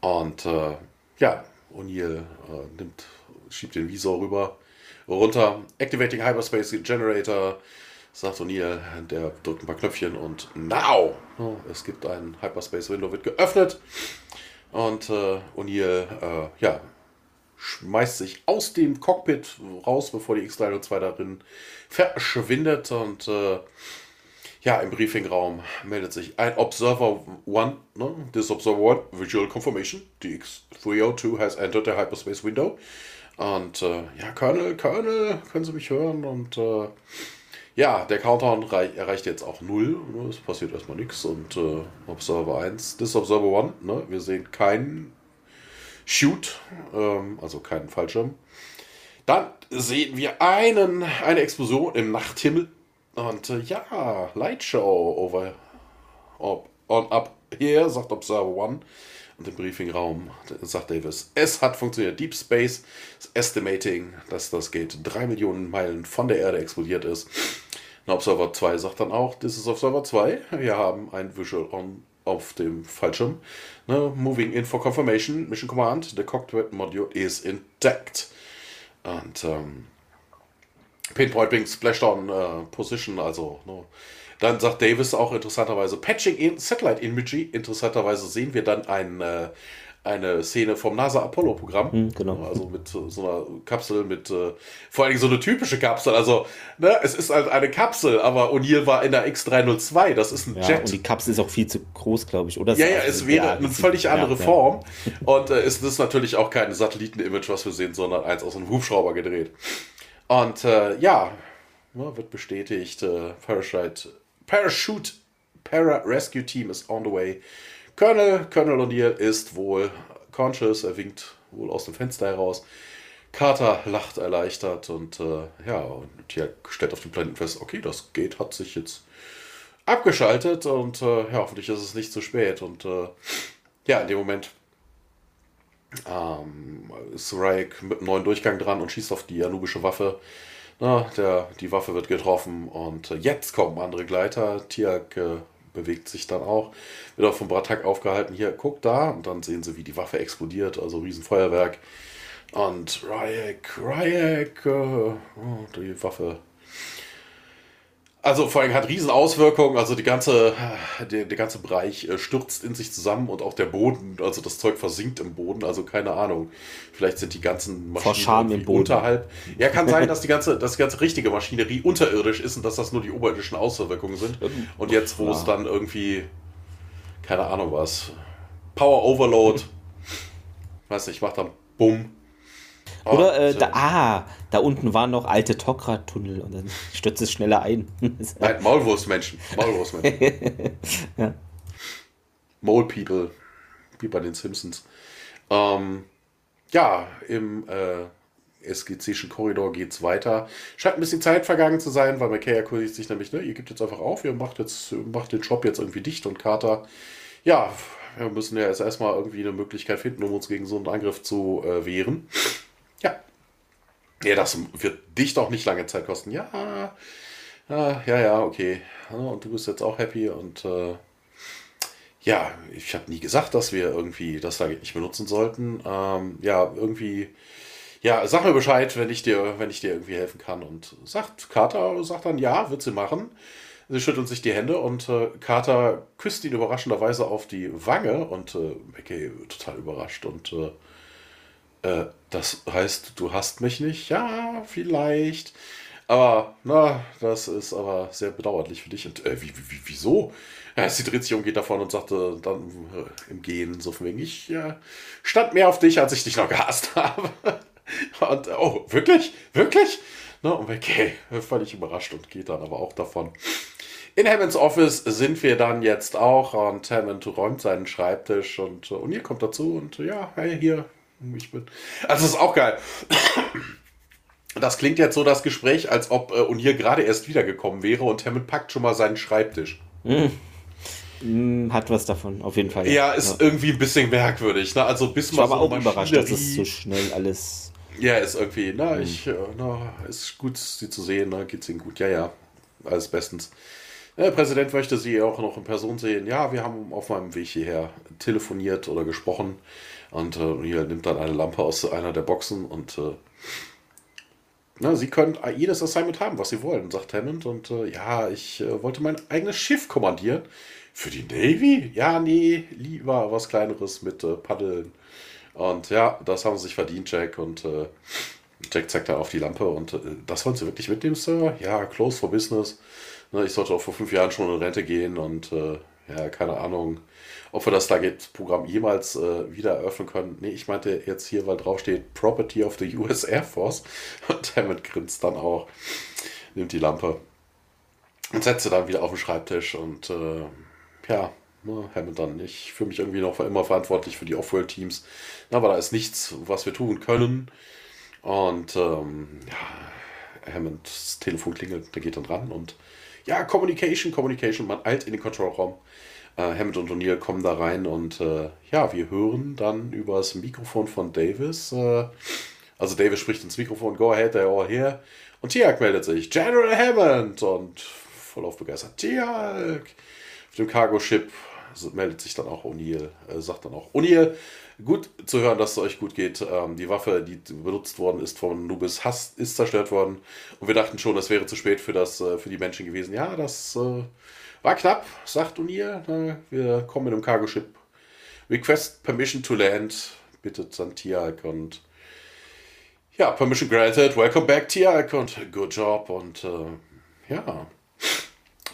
Und äh, ja, O'Neill äh, nimmt, schiebt den Visor rüber runter. Activating Hyperspace Generator, sagt O'Neill. Der drückt ein paar Knöpfchen und now! Es gibt ein Hyperspace Window, wird geöffnet. Und äh, O'Neill, äh, ja, schmeißt sich aus dem Cockpit raus, bevor die X-302 darin verschwindet. Und äh, ja, im Briefingraum meldet sich ein Observer 1. Ne? This Observer 1, Visual Confirmation. The X302 has entered the Hyperspace Window. Und äh, ja, Colonel, Colonel, können Sie mich hören? Und äh, ja, der Countdown erreicht jetzt auch 0. Ne? Es passiert erstmal nichts. Und äh, Observer 1, das ist Observer 1. Ne? Wir sehen keinen Shoot, ähm, also keinen Fallschirm. Dann sehen wir einen, eine Explosion im Nachthimmel. Und äh, ja, Lightshow over on up here, sagt Observer 1. Und im Briefingraum sagt Davis, es hat funktioniert. Deep Space Estimating, dass das Gate drei Millionen Meilen von der Erde explodiert ist. Und Observer 2 sagt dann auch, this is Observer 2. Wir haben ein Visual on auf dem Fallschirm. Ne, moving in for confirmation. Mission Command. The cockpit module is intact. Und ähm, Pinpoint Being Splashdown äh, Position, also ne, dann sagt Davis auch interessanterweise Patching in Satellite Imagery. Interessanterweise sehen wir dann ein, äh, eine Szene vom NASA Apollo Programm. Hm, genau. Also mit so einer Kapsel, mit äh, vor allen Dingen so eine typische Kapsel. Also, ne, es ist halt eine Kapsel, aber O'Neill war in der X302. Das ist ein ja, Jet. Und die Kapsel ist auch viel zu groß, glaube ich. Oder ja, ja, es wäre ja, eine völlig andere ja, Form. Und äh, es ist natürlich auch kein Satelliten-Image, was wir sehen, sondern eins aus einem Hubschrauber gedreht. Und äh, ja, ne, wird bestätigt, äh, Parasite Parachute Para-Rescue Team is on the way. Colonel, Colonel O'Neill ist wohl conscious, er winkt wohl aus dem Fenster heraus. Carter lacht erleichtert und äh, ja, und hier stellt auf dem Planeten fest, okay, das Gate hat sich jetzt abgeschaltet und äh, ja, hoffentlich ist es nicht zu spät. Und äh, ja, in dem Moment ähm, ist Raik mit einem neuen Durchgang dran und schießt auf die anubische Waffe. Na, der, die Waffe wird getroffen und jetzt kommen andere Gleiter. Tiak äh, bewegt sich dann auch. Wird auch vom Bratak aufgehalten. Hier, guck da. Und dann sehen sie, wie die Waffe explodiert. Also Riesenfeuerwerk. Und Ryek, Ryek, äh, oh, die Waffe also vor allem hat riesen Auswirkungen, also die ganze, der, der ganze Bereich äh, stürzt in sich zusammen und auch der Boden, also das Zeug versinkt im Boden, also keine Ahnung. Vielleicht sind die ganzen Maschinen unterhalb. Ja, kann sein, dass die ganze, dass die ganze richtige Maschinerie unterirdisch ist und dass das nur die oberirdischen Auswirkungen sind. Und jetzt, wo ja. es dann irgendwie, keine Ahnung was, Power Overload, weiß nicht, macht dann Bumm Oh, Oder äh, da, ah, da unten waren noch alte Tokra-Tunnel und dann *laughs* stürzt es schneller ein. *laughs* Nein, Maulwurstmenschen. Maulwurstmenschen. *laughs* ja. Mole People, wie bei den Simpsons. Ähm, ja, im äh, SGC'schen Korridor geht es weiter. Scheint ein bisschen Zeit vergangen zu sein, weil McKay erkundigt sich nämlich, ne, ihr gebt jetzt einfach auf, ihr macht, jetzt, macht den Shop jetzt irgendwie dicht und Carter, ja, wir müssen ja jetzt erstmal irgendwie eine Möglichkeit finden, um uns gegen so einen Angriff zu äh, wehren. Ja. Ja, das wird dich doch nicht lange Zeit kosten. Ja, ja, ja, ja okay. Und du bist jetzt auch happy und äh, ja, ich habe nie gesagt, dass wir irgendwie das da nicht benutzen sollten. Ähm, ja, irgendwie, ja, sag mir Bescheid, wenn ich dir, wenn ich dir irgendwie helfen kann. Und sagt, Carter sagt dann, ja, wird sie machen. Sie schüttelt sich die Hände und äh, Carter küsst ihn überraschenderweise auf die Wange und äh, Becky total überrascht und äh, äh, das heißt, du hast mich nicht? Ja, vielleicht. Aber, na, das ist aber sehr bedauerlich für dich. Und äh, wie, wie, wieso? Ja, sie dreht sich um, geht davon und sagte dann äh, im Gehen so von wegen, ich äh, stand mehr auf dich, als ich dich noch gehasst *laughs* habe. und, oh, wirklich? Wirklich? Na, und okay, völlig überrascht und geht dann aber auch davon. In Hammonds Office sind wir dann jetzt auch und Hammond räumt seinen Schreibtisch und, und ihr kommt dazu und ja, hey, hier, ich bin. Also, das ist auch geil. Das klingt jetzt so das Gespräch, als ob äh, hier gerade erst wiedergekommen wäre und Hammond packt schon mal seinen Schreibtisch. Mm. Hat was davon, auf jeden Fall. Ja, ja ist ja. irgendwie ein bisschen merkwürdig. Ne? Also bis ich war so aber auch überrascht, dass es so schnell alles. Ja, ist irgendwie, na, mhm. ich, äh, na, ist gut, sie zu sehen, na, geht's ihnen gut. Ja, ja, alles bestens. Der Präsident möchte sie auch noch in Person sehen. Ja, wir haben auf meinem Weg hierher telefoniert oder gesprochen. Und äh, hier nimmt dann eine Lampe aus einer der Boxen und äh, na, Sie können jedes Assignment haben, was Sie wollen, sagt Hammond. Und äh, ja, ich äh, wollte mein eigenes Schiff kommandieren. Für die Navy? Ja, nee, lieber was Kleineres mit äh, Paddeln. Und ja, das haben Sie sich verdient, Jack. Und äh, Jack zeigt dann auf die Lampe. Und das wollen Sie wirklich mitnehmen, Sir? Ja, close for business. Na, ich sollte auch vor fünf Jahren schon in Rente gehen und ja, keine Ahnung ob wir das Stargate-Programm jemals äh, wieder eröffnen können. Nee, ich meinte jetzt hier, weil drauf steht Property of the US Air Force. *laughs* Und Hammond grinst dann auch, nimmt die Lampe und setzt sie dann wieder auf den Schreibtisch. Und äh, ja, ne, Hammond dann. Ich fühle mich irgendwie noch immer verantwortlich für die Off-World-Teams. Aber da ist nichts, was wir tun können. Und ähm, ja, Hammonds Telefon klingelt, der geht dann ran und ja, Communication, Communication, man eilt in den Kontrollraum. Äh, Hammond und O'Neill kommen da rein und äh, ja, wir hören dann über das Mikrofon von Davis. Äh, also Davis spricht ins Mikrofon, go ahead, they're all here. Und Tiag meldet sich, General Hammond! Und voll auf begeistert, Tiag! Auf dem Cargo-Ship meldet sich dann auch O'Neill, äh, sagt dann auch, O'Neill, gut zu hören, dass es euch gut geht. Ähm, die Waffe, die benutzt worden ist von Nubis, Hass, ist zerstört worden. Und wir dachten schon, es wäre zu spät für, das, äh, für die Menschen gewesen. Ja, das äh, war knapp, sagt O'Neill. Wir kommen mit einem Cargo-Ship. Request permission to land, bittet dann Tiag und ja, permission granted, welcome back Tiag und good job und äh, ja.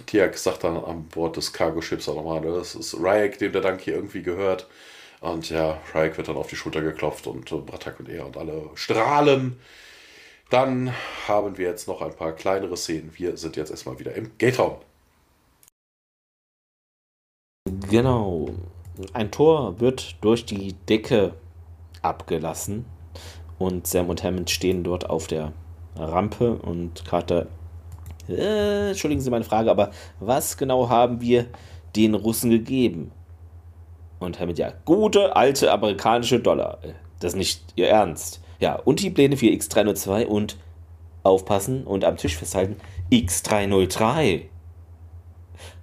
Tiag sagt dann an Bord des Cargo-Ships auch nochmal, das ist Ryek, dem der Dank hier irgendwie gehört. Und ja, Ryek wird dann auf die Schulter geklopft und äh, Bratak und er und alle strahlen. Dann haben wir jetzt noch ein paar kleinere Szenen. Wir sind jetzt erstmal wieder im Gate-Raum. Genau. Ein Tor wird durch die Decke abgelassen und Sam und Hammond stehen dort auf der Rampe und Carter, äh, entschuldigen Sie meine Frage, aber was genau haben wir den Russen gegeben? Und Hammond, ja, gute alte amerikanische Dollar. Das ist nicht Ihr Ernst. Ja, und die Pläne für X302 und aufpassen und am Tisch festhalten, X303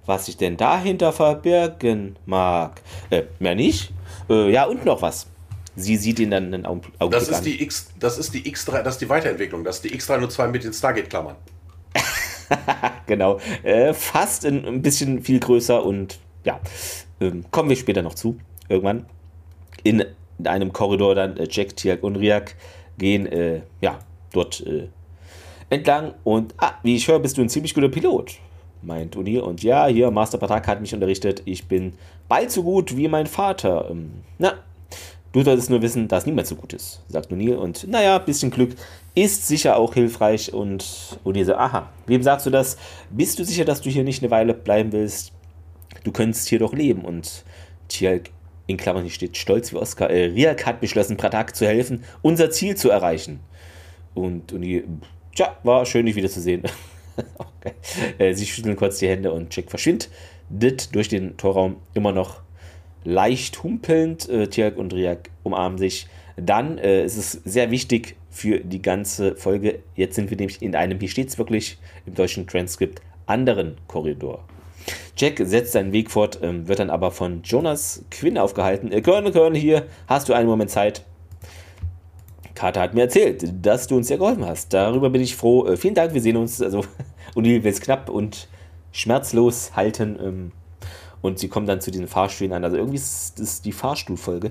was sich denn dahinter verbirgen mag. Äh, mehr nicht? Äh, ja, und noch was. sie sieht ihn dann einen Augenblick das ist an. Die X, das ist die X3, das ist die Weiterentwicklung, das ist die X302 mit den Stargate-Klammern. *laughs* genau, äh, fast ein, ein, bisschen viel größer und ja, ähm, kommen wir später noch zu, irgendwann. In einem Korridor dann äh, Jack, Tiak und Riak gehen, äh, ja, dort äh, entlang und, ah, wie ich höre, bist du ein ziemlich guter Pilot, meint Uni. Und ja, hier, Master Patak hat mich unterrichtet, ich bin bald so gut wie mein Vater. Ähm, na, du solltest nur wissen, dass niemand so gut ist, sagt O'Neill. Und naja, bisschen Glück ist sicher auch hilfreich. Und O'Neill so, aha, wem sagst du das? Bist du sicher, dass du hier nicht eine Weile bleiben willst? Du könntest hier doch leben. Und Tialk, in Klammern hier steht, stolz wie Oscar, äh, Riak hat beschlossen, Pratak zu helfen, unser Ziel zu erreichen. Und O'Neill, tja, war schön, dich wiederzusehen. *laughs* *laughs* okay. äh, sie schütteln kurz die Hände und Jack verschwindet durch den Torraum immer noch leicht humpelnd. Äh, Tiak und Riak umarmen sich. Dann äh, ist es sehr wichtig für die ganze Folge. Jetzt sind wir nämlich in einem, hier steht es wirklich im deutschen Transkript, anderen Korridor. Jack setzt seinen Weg fort, ähm, wird dann aber von Jonas Quinn aufgehalten. Äh, Colonel, Colonel, hier hast du einen Moment Zeit. Carter hat mir erzählt, dass du uns sehr geholfen hast. Darüber bin ich froh. Äh, vielen Dank, wir sehen uns. Also, O'Neill will es knapp und schmerzlos halten. Ähm, und sie kommen dann zu diesen Fahrstühlen an. Also irgendwie ist das die Fahrstuhlfolge.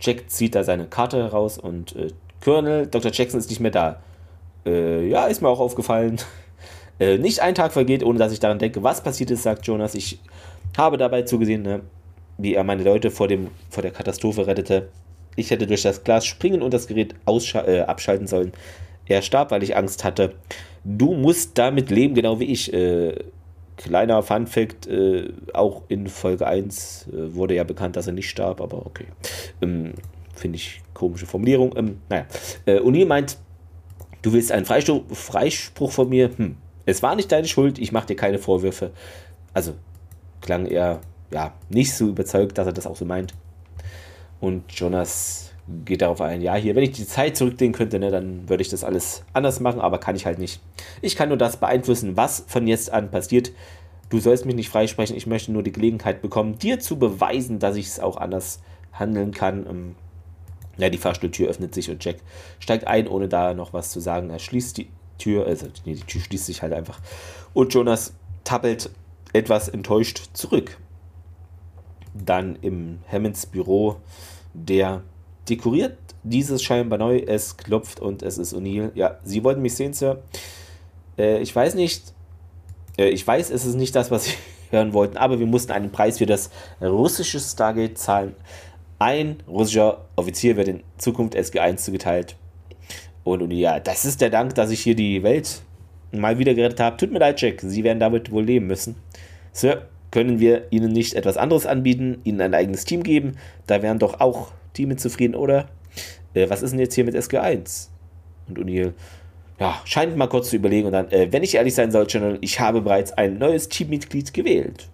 Jack zieht da seine Karte heraus und äh, Colonel, Dr. Jackson ist nicht mehr da. Äh, ja, ist mir auch aufgefallen. *laughs* Äh, nicht ein Tag vergeht, ohne dass ich daran denke, was passiert ist, sagt Jonas. Ich habe dabei zugesehen, ne, wie er meine Leute vor, dem, vor der Katastrophe rettete. Ich hätte durch das Glas springen und das Gerät äh, abschalten sollen. Er starb, weil ich Angst hatte. Du musst damit leben, genau wie ich. Äh, kleiner Fun Fact, äh, auch in Folge 1 äh, wurde ja bekannt, dass er nicht starb, aber okay. Ähm, Finde ich komische Formulierung. Ähm, naja. Äh, O'Neill meint, du willst einen Freispruch, Freispruch von mir? Hm. Es war nicht deine Schuld, ich mache dir keine Vorwürfe. Also klang er ja nicht so überzeugt, dass er das auch so meint. Und Jonas geht darauf ein, ja, hier, wenn ich die Zeit zurückdrehen könnte, ne, dann würde ich das alles anders machen, aber kann ich halt nicht. Ich kann nur das beeinflussen, was von jetzt an passiert. Du sollst mich nicht freisprechen, ich möchte nur die Gelegenheit bekommen, dir zu beweisen, dass ich es auch anders handeln kann. Ähm, ja, die Fahrstuhltür öffnet sich und Jack steigt ein, ohne da noch was zu sagen. Er schließt die Tür, also nee, die Tür schließt sich halt einfach. Und Jonas tappelt etwas enttäuscht zurück dann im Hammonds Büro, der dekoriert dieses scheinbar neu. Es klopft und es ist O'Neill. Ja, Sie wollten mich sehen, Sir. Äh, ich weiß nicht. Äh, ich weiß, es ist nicht das, was *laughs* Sie hören wollten, aber wir mussten einen Preis für das russische Stargate zahlen. Ein russischer Offizier wird in Zukunft SG1 zugeteilt. Und, und ja, das ist der Dank, dass ich hier die Welt mal wieder gerettet habe. Tut mir leid, Jack. Sie werden damit wohl leben müssen. Sir, können wir ihnen nicht etwas anderes anbieten, ihnen ein eigenes Team geben? Da wären doch auch Teams zufrieden, oder? Äh, was ist denn jetzt hier mit SG1? Und O'Neill, ja, scheint mal kurz zu überlegen und dann, äh, wenn ich ehrlich sein soll, Channel, ich habe bereits ein neues Teammitglied gewählt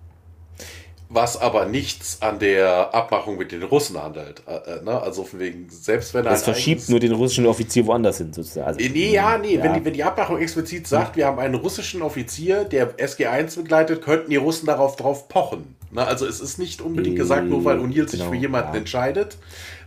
was aber nichts an der Abmachung mit den Russen handelt. Äh, äh, ne? Also von wegen, selbst wenn er. Das verschiebt nur den russischen Offizier woanders hin, sozusagen. Also, nee, ja, nee, ja. Wenn, die, wenn die Abmachung explizit sagt, ja. wir haben einen russischen Offizier, der SG1 begleitet, könnten die Russen darauf drauf pochen. Ne? Also es ist nicht unbedingt gesagt, nur weil O'Neill sich genau, für jemanden ja. entscheidet,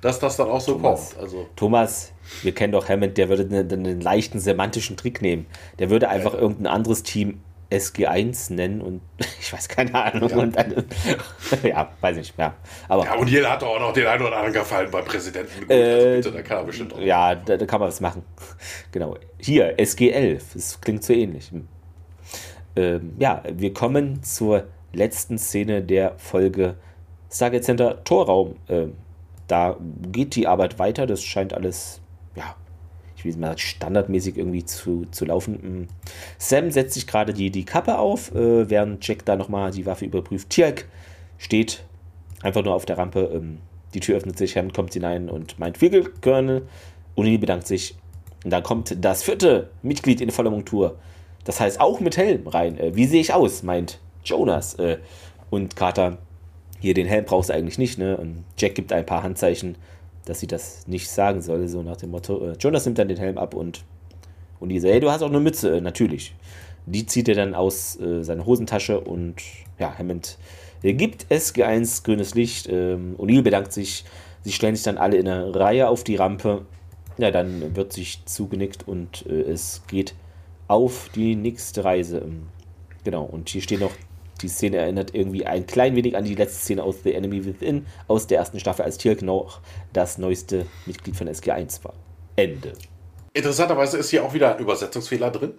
dass das dann auch so Thomas, kommt. Also. Thomas, wir kennen doch Hammond, der würde einen, einen leichten semantischen Trick nehmen. Der würde einfach irgendein anderes Team SG1 nennen und *laughs* ich weiß keine Ahnung. Ja, und dann, *laughs* ja weiß nicht, ja. Aber, ja, und jeder hat doch auch noch den einen oder anderen gefallen beim Präsidenten. Gut, äh, also bitte, da kann er bestimmt auch. Ja, da, da, kann man was machen. *laughs* Genau. Hier, SG11, das klingt so ähnlich. Hm. Ähm, ja, wir kommen zur letzten Szene der Folge Stargate Center Torraum. Ähm, da geht die Arbeit weiter, das scheint alles, ja, ich will mal standardmäßig irgendwie zu, zu laufen. Mm. Sam setzt sich gerade die, die Kappe auf, äh, während Jack da nochmal die Waffe überprüft. Tirk steht einfach nur auf der Rampe. Ähm, die Tür öffnet sich, Hammond kommt hinein und meint Colonel. Uni bedankt sich. Und dann kommt das vierte Mitglied in voller Montur. Das heißt auch mit Helm rein. Äh, wie sehe ich aus? meint Jonas. Äh, und Carter, hier den Helm brauchst du eigentlich nicht. Ne? Und Jack gibt ein paar Handzeichen dass sie das nicht sagen soll, so nach dem Motto. Äh, Jonas nimmt dann den Helm ab und, und die sagt, hey, du hast auch eine Mütze, äh, natürlich. Die zieht er dann aus äh, seiner Hosentasche und ja, Hammond gibt SG1 grünes Licht. Ähm, O'Neill bedankt sich Sie stellen sich dann alle in eine Reihe auf die Rampe. Ja, dann wird sich zugenickt und äh, es geht auf die nächste Reise. Ähm, genau, und hier steht noch, die Szene erinnert irgendwie ein klein wenig an die letzte Szene aus The Enemy Within aus der ersten Staffel, als Tirk noch das neueste Mitglied von SG1 war. Ende. Interessanterweise ist hier auch wieder ein Übersetzungsfehler drin.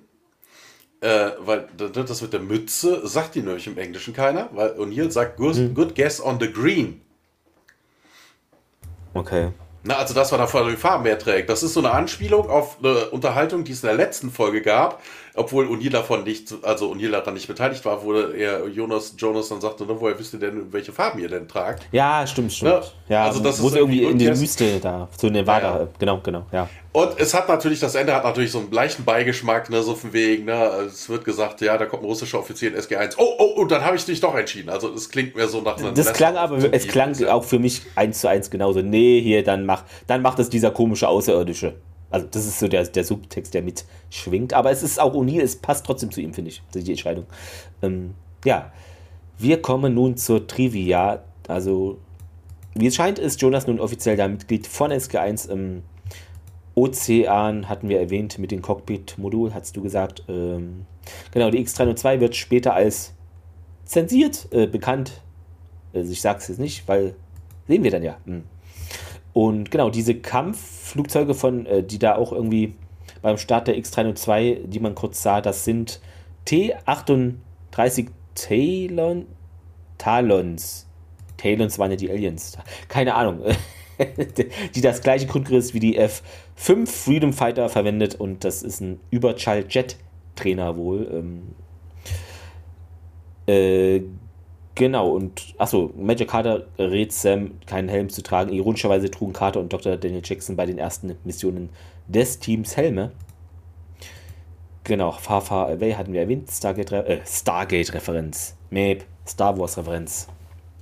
Äh, weil das mit der Mütze sagt die nämlich im Englischen keiner, weil O'Neill sagt good, hm. good guess on the green. Okay. Na, also das war davor die Farben mehr trägt. Das ist so eine Anspielung auf eine Unterhaltung, die es in der letzten Folge gab, obwohl O'Neill davon nicht, also O'Neill daran nicht beteiligt war, wo er Jonas, Jonas dann sagte, ne, woher wisst ihr denn, welche Farben ihr denn tragt? Ja, stimmt, stimmt. Ja, ja also das ist irgendwie in die Wüste da, zu Nevada, ja, ja. genau, genau, ja. Und es hat natürlich, das Ende hat natürlich so einen leichten Beigeschmack, ne, so von wegen, ne, es wird gesagt, ja, da kommt ein russischer Offizier in SG1. Oh, oh, und dann habe ich dich doch entschieden. Also es klingt mir so nach einem Das klang aber, es klang auch für mich eins zu eins genauso. Nee, hier, dann mach, dann macht es dieser komische Außerirdische. Also das ist so der, der Subtext, der mitschwingt. Aber es ist auch O'Neill, es passt trotzdem zu ihm, finde ich, die Entscheidung. Ähm, ja, wir kommen nun zur Trivia. Also, wie es scheint, ist Jonas nun offiziell da Mitglied von SG1. Ähm, Ozean hatten wir erwähnt mit dem Cockpit-Modul, hast du gesagt. Ähm, genau, die X302 wird später als zensiert äh, bekannt. Also ich sage es jetzt nicht, weil sehen wir dann ja. Hm. Und genau, diese Kampfflugzeuge von, äh, die da auch irgendwie beim Start der X302, die man kurz sah, das sind T-38 Talon, Talons. Talons waren ja die Aliens. Keine Ahnung. *laughs* die das gleiche Grundgerüst wie die F5 Freedom Fighter verwendet und das ist ein Überschall-Jet-Trainer wohl. Ähm, äh, Genau, und achso, Major Carter rät Sam, keinen Helm zu tragen. Ironischerweise trugen Carter und Dr. Daniel Jackson bei den ersten Missionen des Teams Helme. Genau, Far Far Away hatten wir erwähnt, Stargate-Referenz. Äh, Stargate Map, Star Wars-Referenz.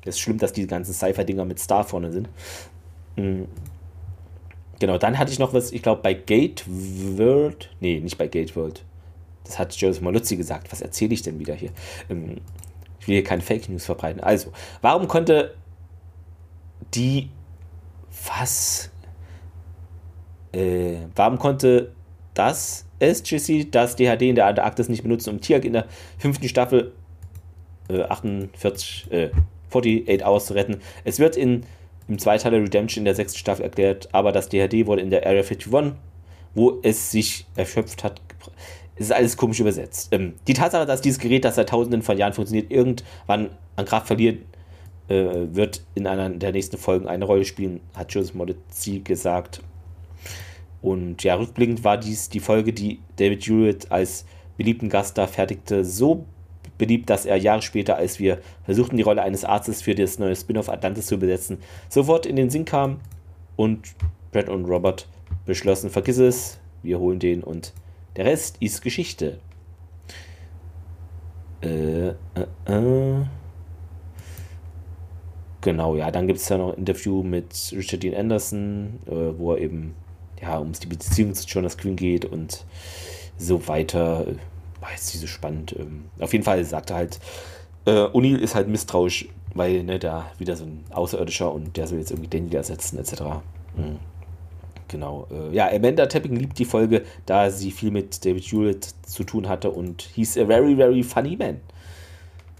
Es ist schlimm, dass die ganzen Cypher-Dinger mit Star vorne sind. Mhm. Genau, dann hatte ich noch was, ich glaube, bei Gate World. Nee, nicht bei Gate World. Das hat Joseph Maluzzi gesagt. Was erzähle ich denn wieder hier? Ähm, will hier keine Fake News verbreiten. Also, warum konnte die. Was? Äh, warum konnte das SGC das DHD in der Antarktis nicht benutzen, um Tiag in der fünften Staffel äh, 48, äh, 48 Hours zu retten? Es wird in, im Zweiteiler Redemption in der sechsten Staffel erklärt, aber das DHD wurde in der Area 51, wo es sich erschöpft hat, es ist alles komisch übersetzt. Ähm, die Tatsache, dass dieses Gerät, das seit tausenden von Jahren funktioniert, irgendwann an Kraft verliert, äh, wird in einer der nächsten Folgen eine Rolle spielen, hat Joseph Modizzi gesagt. Und ja, rückblickend war dies die Folge, die David Hewitt als beliebten Gast da fertigte, so beliebt, dass er Jahre später, als wir versuchten, die Rolle eines Arztes für das neue Spin-off Atlantis zu besetzen, sofort in den Sinn kam und Brad und Robert beschlossen, vergiss es, wir holen den und der Rest ist Geschichte. Äh, äh, äh. Genau, ja, dann gibt es ja noch ein Interview mit Richard Dean Anderson, äh, wo er eben ja, um die Beziehung zu Jonas Quinn geht und so weiter. Jetzt nicht so spannend. Ähm, auf jeden Fall sagt er halt, äh, O'Neill ist halt misstrauisch, weil ne, da wieder so ein Außerirdischer und der soll jetzt irgendwie Daniel ersetzen, etc. Mhm. Genau. Äh, ja, Amanda Tapping liebt die Folge, da sie viel mit David Hewlett zu tun hatte und hieß a very, very funny man.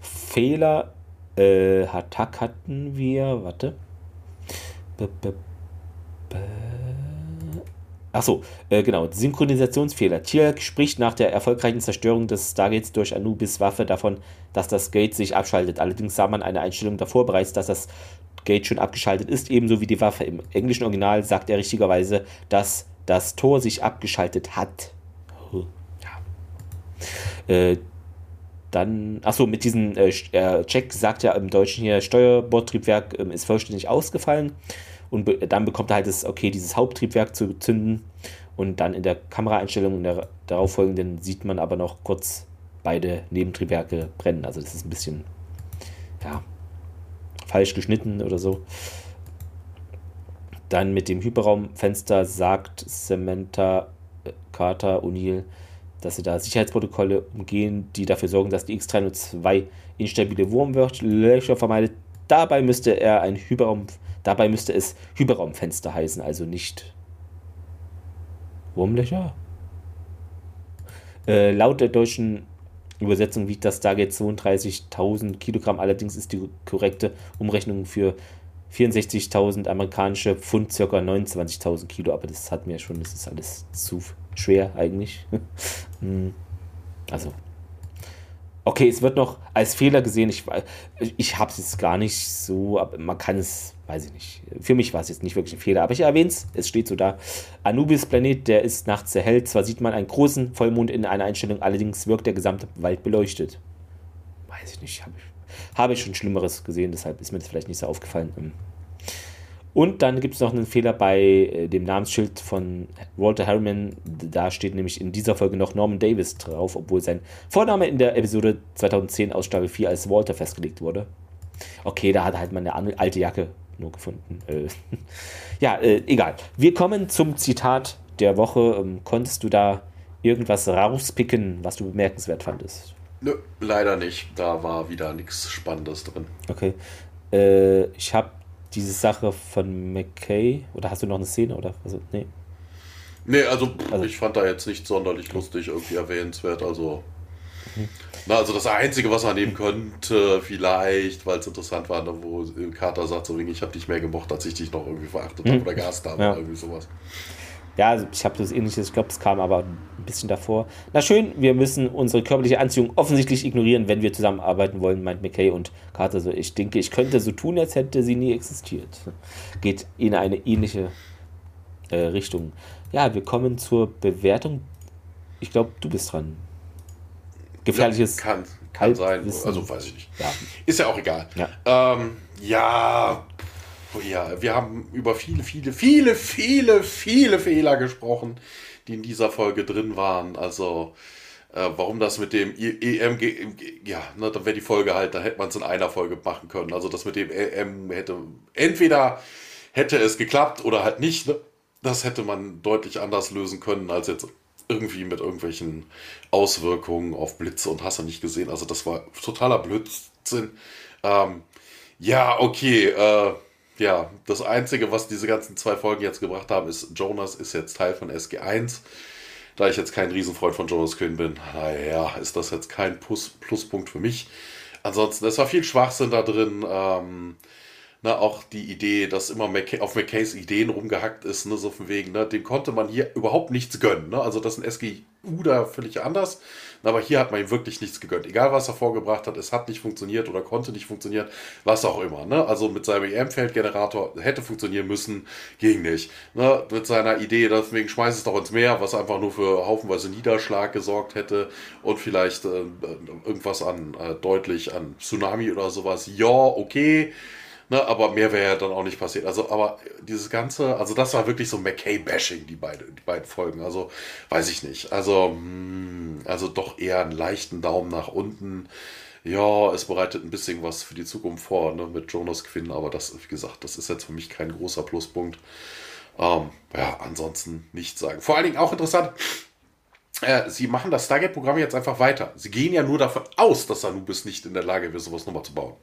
Fehler, äh, Hatak hatten wir, warte. Achso, äh, genau, Synchronisationsfehler. Tierk spricht nach der erfolgreichen Zerstörung des Stargates durch Anubis Waffe davon, dass das Gate sich abschaltet. Allerdings sah man eine Einstellung davor bereits, dass das Gate schon abgeschaltet ist, ebenso wie die Waffe. Im englischen Original sagt er richtigerweise, dass das Tor sich abgeschaltet hat. Ja. Äh, dann, achso, mit diesem äh, äh, Check sagt ja im Deutschen hier, Steuerbordtriebwerk äh, ist vollständig ausgefallen. Und be dann bekommt er halt das, okay, dieses Haupttriebwerk zu zünden. Und dann in der Kameraeinstellung in der darauffolgenden sieht man aber noch kurz beide Nebentriebwerke brennen. Also das ist ein bisschen, ja, falsch geschnitten oder so. Dann mit dem Hyperraumfenster sagt Samantha äh, Carter O'Neill, dass sie da Sicherheitsprotokolle umgehen, die dafür sorgen, dass die X302 instabile Wurmlöcher vermeidet. Dabei müsste er ein Hyperraum Dabei müsste es Hyperraumfenster heißen, also nicht Wurmlöcher. Äh, laut der deutschen Übersetzung wiegt das Stargate 32.000 Kilogramm, allerdings ist die korrekte Umrechnung für 64.000 amerikanische Pfund circa 29.000 Kilo, aber das hat mir schon, das ist alles zu schwer eigentlich. *laughs* Hm. also Okay, es wird noch als Fehler gesehen. Ich, ich habe es jetzt gar nicht so, aber man kann es, weiß ich nicht. Für mich war es jetzt nicht wirklich ein Fehler, aber ich erwähne es, es steht so da. Anubis-Planet, der ist nachts sehr hell. Zwar sieht man einen großen Vollmond in einer Einstellung, allerdings wirkt der gesamte Wald beleuchtet. Weiß ich nicht, habe ich, hab ich schon Schlimmeres gesehen, deshalb ist mir das vielleicht nicht so aufgefallen. Und dann gibt es noch einen Fehler bei äh, dem Namensschild von Walter Harriman. Da steht nämlich in dieser Folge noch Norman Davis drauf, obwohl sein Vorname in der Episode 2010 aus Staffel 4 als Walter festgelegt wurde. Okay, da hat halt mal eine alte Jacke nur gefunden. Äh, *laughs* ja, äh, egal. Wir kommen zum Zitat der Woche. Ähm, konntest du da irgendwas rauspicken, was du bemerkenswert fandest? Nö, leider nicht. Da war wieder nichts Spannendes drin. Okay. Ich habe diese Sache von McKay, oder hast du noch eine Szene, oder? Also, nee. Nee, also, also ich fand da jetzt nicht sonderlich lustig, irgendwie erwähnenswert, also. Mhm. Na, also das Einzige, was man nehmen könnte, vielleicht, weil es interessant war, wo Carter sagt, so ich habe dich mehr gemocht, als ich dich noch irgendwie verachtet mhm. habe oder gehasst habe ja. oder irgendwie sowas. Ja, also ich habe das ähnliches, ich glaube, es kam aber ein bisschen davor. Na schön, wir müssen unsere körperliche Anziehung offensichtlich ignorieren, wenn wir zusammenarbeiten wollen, meint McKay und Carter so. Ich denke, ich könnte so tun, als hätte sie nie existiert. Geht in eine ähnliche äh, Richtung. Ja, wir kommen zur Bewertung. Ich glaube, du bist dran. Gefährliches. Ja, kann, kann sein. Also weiß ich nicht. Ja. Ist ja auch egal. Ja, ähm, ja Oh ja, wir haben über viele, viele, viele, viele, viele Fehler gesprochen, die in dieser Folge drin waren. Also, äh, warum das mit dem EMG, ja, ne, dann wäre die Folge halt, da hätte man es in einer Folge machen können. Also, das mit dem EM hätte, entweder hätte es geklappt oder halt nicht. Ne? Das hätte man deutlich anders lösen können, als jetzt irgendwie mit irgendwelchen Auswirkungen auf Blitze und hast du nicht gesehen. Also, das war totaler Blödsinn. Ähm, ja, okay, äh, ja, das Einzige, was diese ganzen zwei Folgen jetzt gebracht haben, ist, Jonas ist jetzt Teil von SG1. Da ich jetzt kein Riesenfreund von Jonas Quinn bin, naja, ist das jetzt kein Plus Pluspunkt für mich. Ansonsten, es war viel Schwachsinn da drin. Ähm, ne, auch die Idee, dass immer McKay, auf McKays Ideen rumgehackt ist, ne, so von wegen, ne, dem konnte man hier überhaupt nichts gönnen. Ne? Also das ist ein SGU da völlig anders. Aber hier hat man ihm wirklich nichts gegönnt. Egal, was er vorgebracht hat, es hat nicht funktioniert oder konnte nicht funktionieren, was auch immer. Ne? Also mit seinem EM-Feldgenerator hätte funktionieren müssen, ging nicht. Ne? Mit seiner Idee, deswegen schmeiß es doch ins Meer, was einfach nur für haufenweise Niederschlag gesorgt hätte und vielleicht äh, irgendwas an äh, deutlich an Tsunami oder sowas. Ja, okay. Ne, aber mehr wäre ja dann auch nicht passiert. Also, aber dieses Ganze, also das war wirklich so McKay-Bashing, die, beide, die beiden Folgen. Also, weiß ich nicht. Also, mh, hm, also doch eher einen leichten Daumen nach unten. Ja, es bereitet ein bisschen was für die Zukunft vor, ne, mit Jonas Quinn, aber das, wie gesagt, das ist jetzt für mich kein großer Pluspunkt. Ähm, ja, ansonsten nichts sagen. Vor allen Dingen auch interessant, äh, sie machen das Stargate-Programm jetzt einfach weiter. Sie gehen ja nur davon aus, dass Anubis nicht in der Lage wäre, sowas nochmal zu bauen.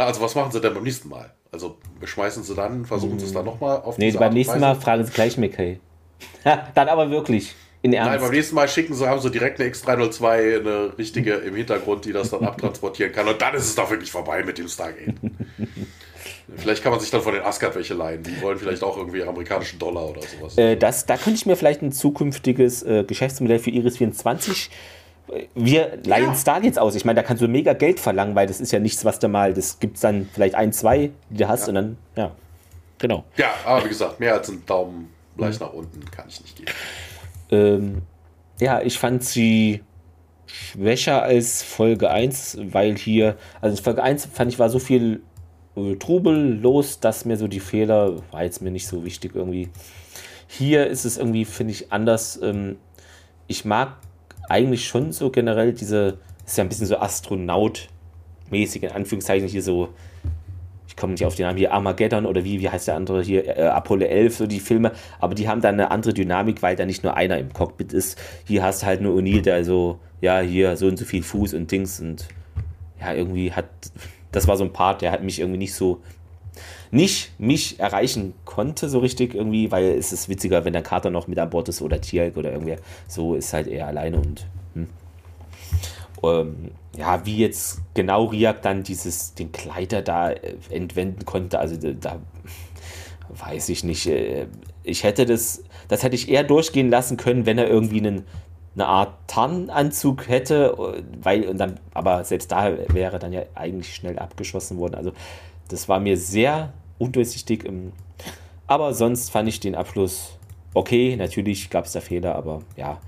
Na, also was machen sie denn beim nächsten Mal? Also beschmeißen sie dann, versuchen sie es dann nochmal auf Nee, beim nächsten Mal fragen sie gleich McKay. *laughs* dann aber wirklich. In Ernst. Nein, beim nächsten Mal schicken sie, haben sie direkt eine X302, eine richtige im Hintergrund, die das dann abtransportieren kann. Und dann ist es doch wirklich vorbei mit dem Stargate. *laughs* vielleicht kann man sich dann von den Asgard welche leihen. Die wollen vielleicht auch irgendwie amerikanischen Dollar oder sowas. Äh, das, da könnte ich mir vielleicht ein zukünftiges äh, Geschäftsmodell für Iris 24 wir leihen ja. Stargates aus. Ich meine, da kannst du mega Geld verlangen, weil das ist ja nichts, was du mal, das gibt es dann vielleicht ein, zwei, die du hast ja. und dann, ja, genau. Ja, aber wie gesagt, mehr als einen Daumen leicht mhm. nach unten kann ich nicht geben. Ähm, ja, ich fand sie schwächer als Folge 1, weil hier, also in Folge 1 fand ich war so viel äh, Trubel los, dass mir so die Fehler, war jetzt mir nicht so wichtig irgendwie. Hier ist es irgendwie, finde ich, anders. Ähm, ich mag eigentlich schon so generell diese, ist ja ein bisschen so Astronaut-mäßig, in Anführungszeichen hier so, ich komme nicht auf den Namen hier, Armageddon oder wie, wie heißt der andere hier, äh, Apollo 11, so die Filme, aber die haben dann eine andere Dynamik, weil da nicht nur einer im Cockpit ist. Hier hast du halt nur O'Neill, der so, ja, hier so und so viel Fuß und Dings und ja, irgendwie hat, das war so ein Part, der hat mich irgendwie nicht so nicht mich erreichen konnte so richtig irgendwie, weil es ist witziger, wenn der Kater noch mit an Bord ist oder Tierk oder irgendwer. So ist halt eher alleine und hm. ähm, ja, wie jetzt genau Riak dann dieses, den Kleider da äh, entwenden konnte, also da weiß ich nicht. Äh, ich hätte das, das hätte ich eher durchgehen lassen können, wenn er irgendwie einen, eine Art Tarnanzug hätte, äh, weil und dann, aber selbst da wäre dann ja eigentlich schnell abgeschossen worden. Also das war mir sehr undurchsichtig. Ähm, aber sonst fand ich den Abschluss okay. Natürlich gab es da Fehler, aber ja,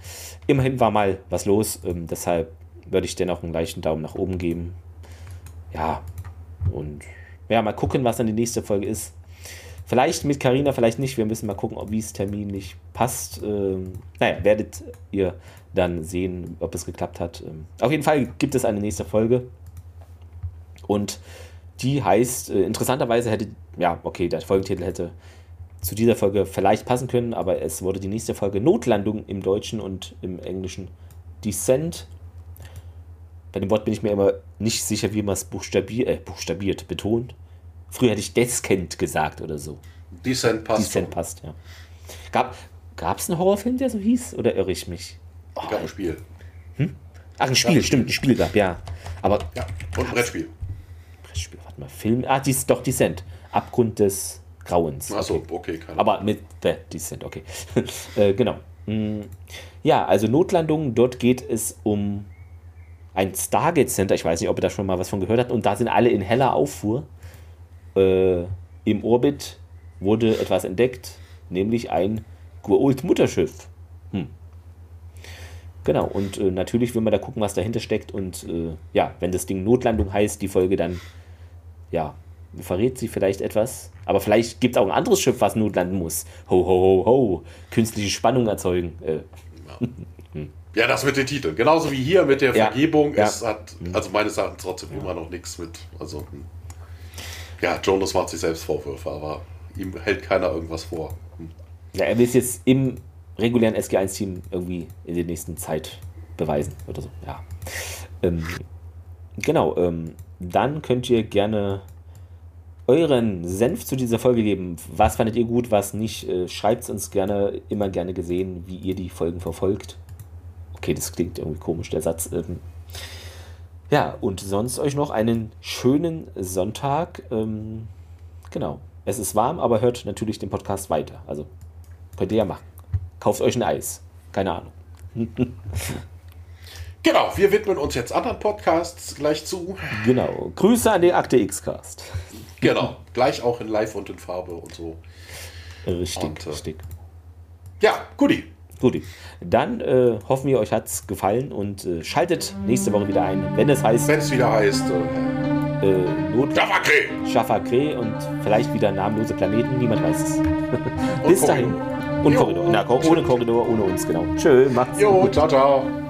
immerhin war mal was los. Ähm, deshalb würde ich dennoch einen leichten Daumen nach oben geben. Ja, und ja, mal gucken, was dann die nächste Folge ist. Vielleicht mit Karina, vielleicht nicht. Wir müssen mal gucken, ob es terminlich passt. Ähm, naja, werdet ihr dann sehen, ob es geklappt hat. Ähm, auf jeden Fall gibt es eine nächste Folge. Und die heißt, äh, interessanterweise hätte, ja, okay, der Folgentitel hätte zu dieser Folge vielleicht passen können, aber es wurde die nächste Folge Notlandung im Deutschen und im Englischen Descent. Bei dem Wort bin ich mir immer nicht sicher, wie man es buchstabiert, äh, buchstabiert, betont. Früher hätte ich Descent gesagt oder so. Descent passt. Descent passt, ja. Gab es einen Horrorfilm, der so hieß? Oder irre ich mich? Oh, gab ein Spiel. Hm? Ach, ein Spiel, ja. stimmt, ein Spiel gab, ja. Aber. Ja, und ein Brettspiel. Mal, Film. Ah, dies, doch, Descent. Abgrund des Grauens. Achso, okay, okay keine Aber mit The Descent, okay. *laughs* äh, genau. Hm. Ja, also Notlandung, dort geht es um ein Stargate Center. Ich weiß nicht, ob ihr da schon mal was von gehört habt. Und da sind alle in heller Auffuhr. Äh, Im Orbit wurde etwas entdeckt, nämlich ein Gua'uld-Mutterschiff. Hm. Genau, und äh, natürlich will man da gucken, was dahinter steckt. Und äh, ja, wenn das Ding Notlandung heißt, die Folge dann, ja, verrät sie vielleicht etwas. Aber vielleicht gibt es auch ein anderes Schiff, was notlanden muss. Ho, ho, ho, ho. Künstliche Spannung erzeugen. Äh. Ja. ja, das mit den Titeln. Genauso wie hier mit der ja. Vergebung. Ja. Es hat, also meines Erachtens trotzdem immer noch nichts mit. Also, hm. ja, Jonas macht sich selbst Vorwürfe, aber ihm hält keiner irgendwas vor. Hm. Ja, er will es jetzt im regulären SG1-Team irgendwie in der nächsten Zeit beweisen oder so. Ja. Ähm, genau, ähm, dann könnt ihr gerne euren Senf zu dieser Folge geben. Was fandet ihr gut, was nicht? Äh, Schreibt es uns gerne, immer gerne gesehen, wie ihr die Folgen verfolgt. Okay, das klingt irgendwie komisch, der Satz. Ähm, ja, und sonst euch noch einen schönen Sonntag. Ähm, genau. Es ist warm, aber hört natürlich den Podcast weiter. Also könnt ihr ja machen. Kauft euch ein Eis. Keine Ahnung. *laughs* genau, wir widmen uns jetzt anderen Podcasts gleich zu. Genau. Grüße an den Akte X-Cast. Genau, gleich auch in Live und in Farbe und so. Richtig, und, äh, richtig. Ja, guti. Guti. Dann äh, hoffen wir, euch hat es gefallen und äh, schaltet nächste Woche wieder ein, wenn es heißt. Wenn es wieder heißt. Äh, äh Not Schafakre und vielleicht wieder namenlose Planeten, niemand weiß es. *laughs* Bis dahin. Und jo. Korridor. Na, ohne Korridor, ohne uns, genau. Tschö, macht's jo, gut. ciao, ciao.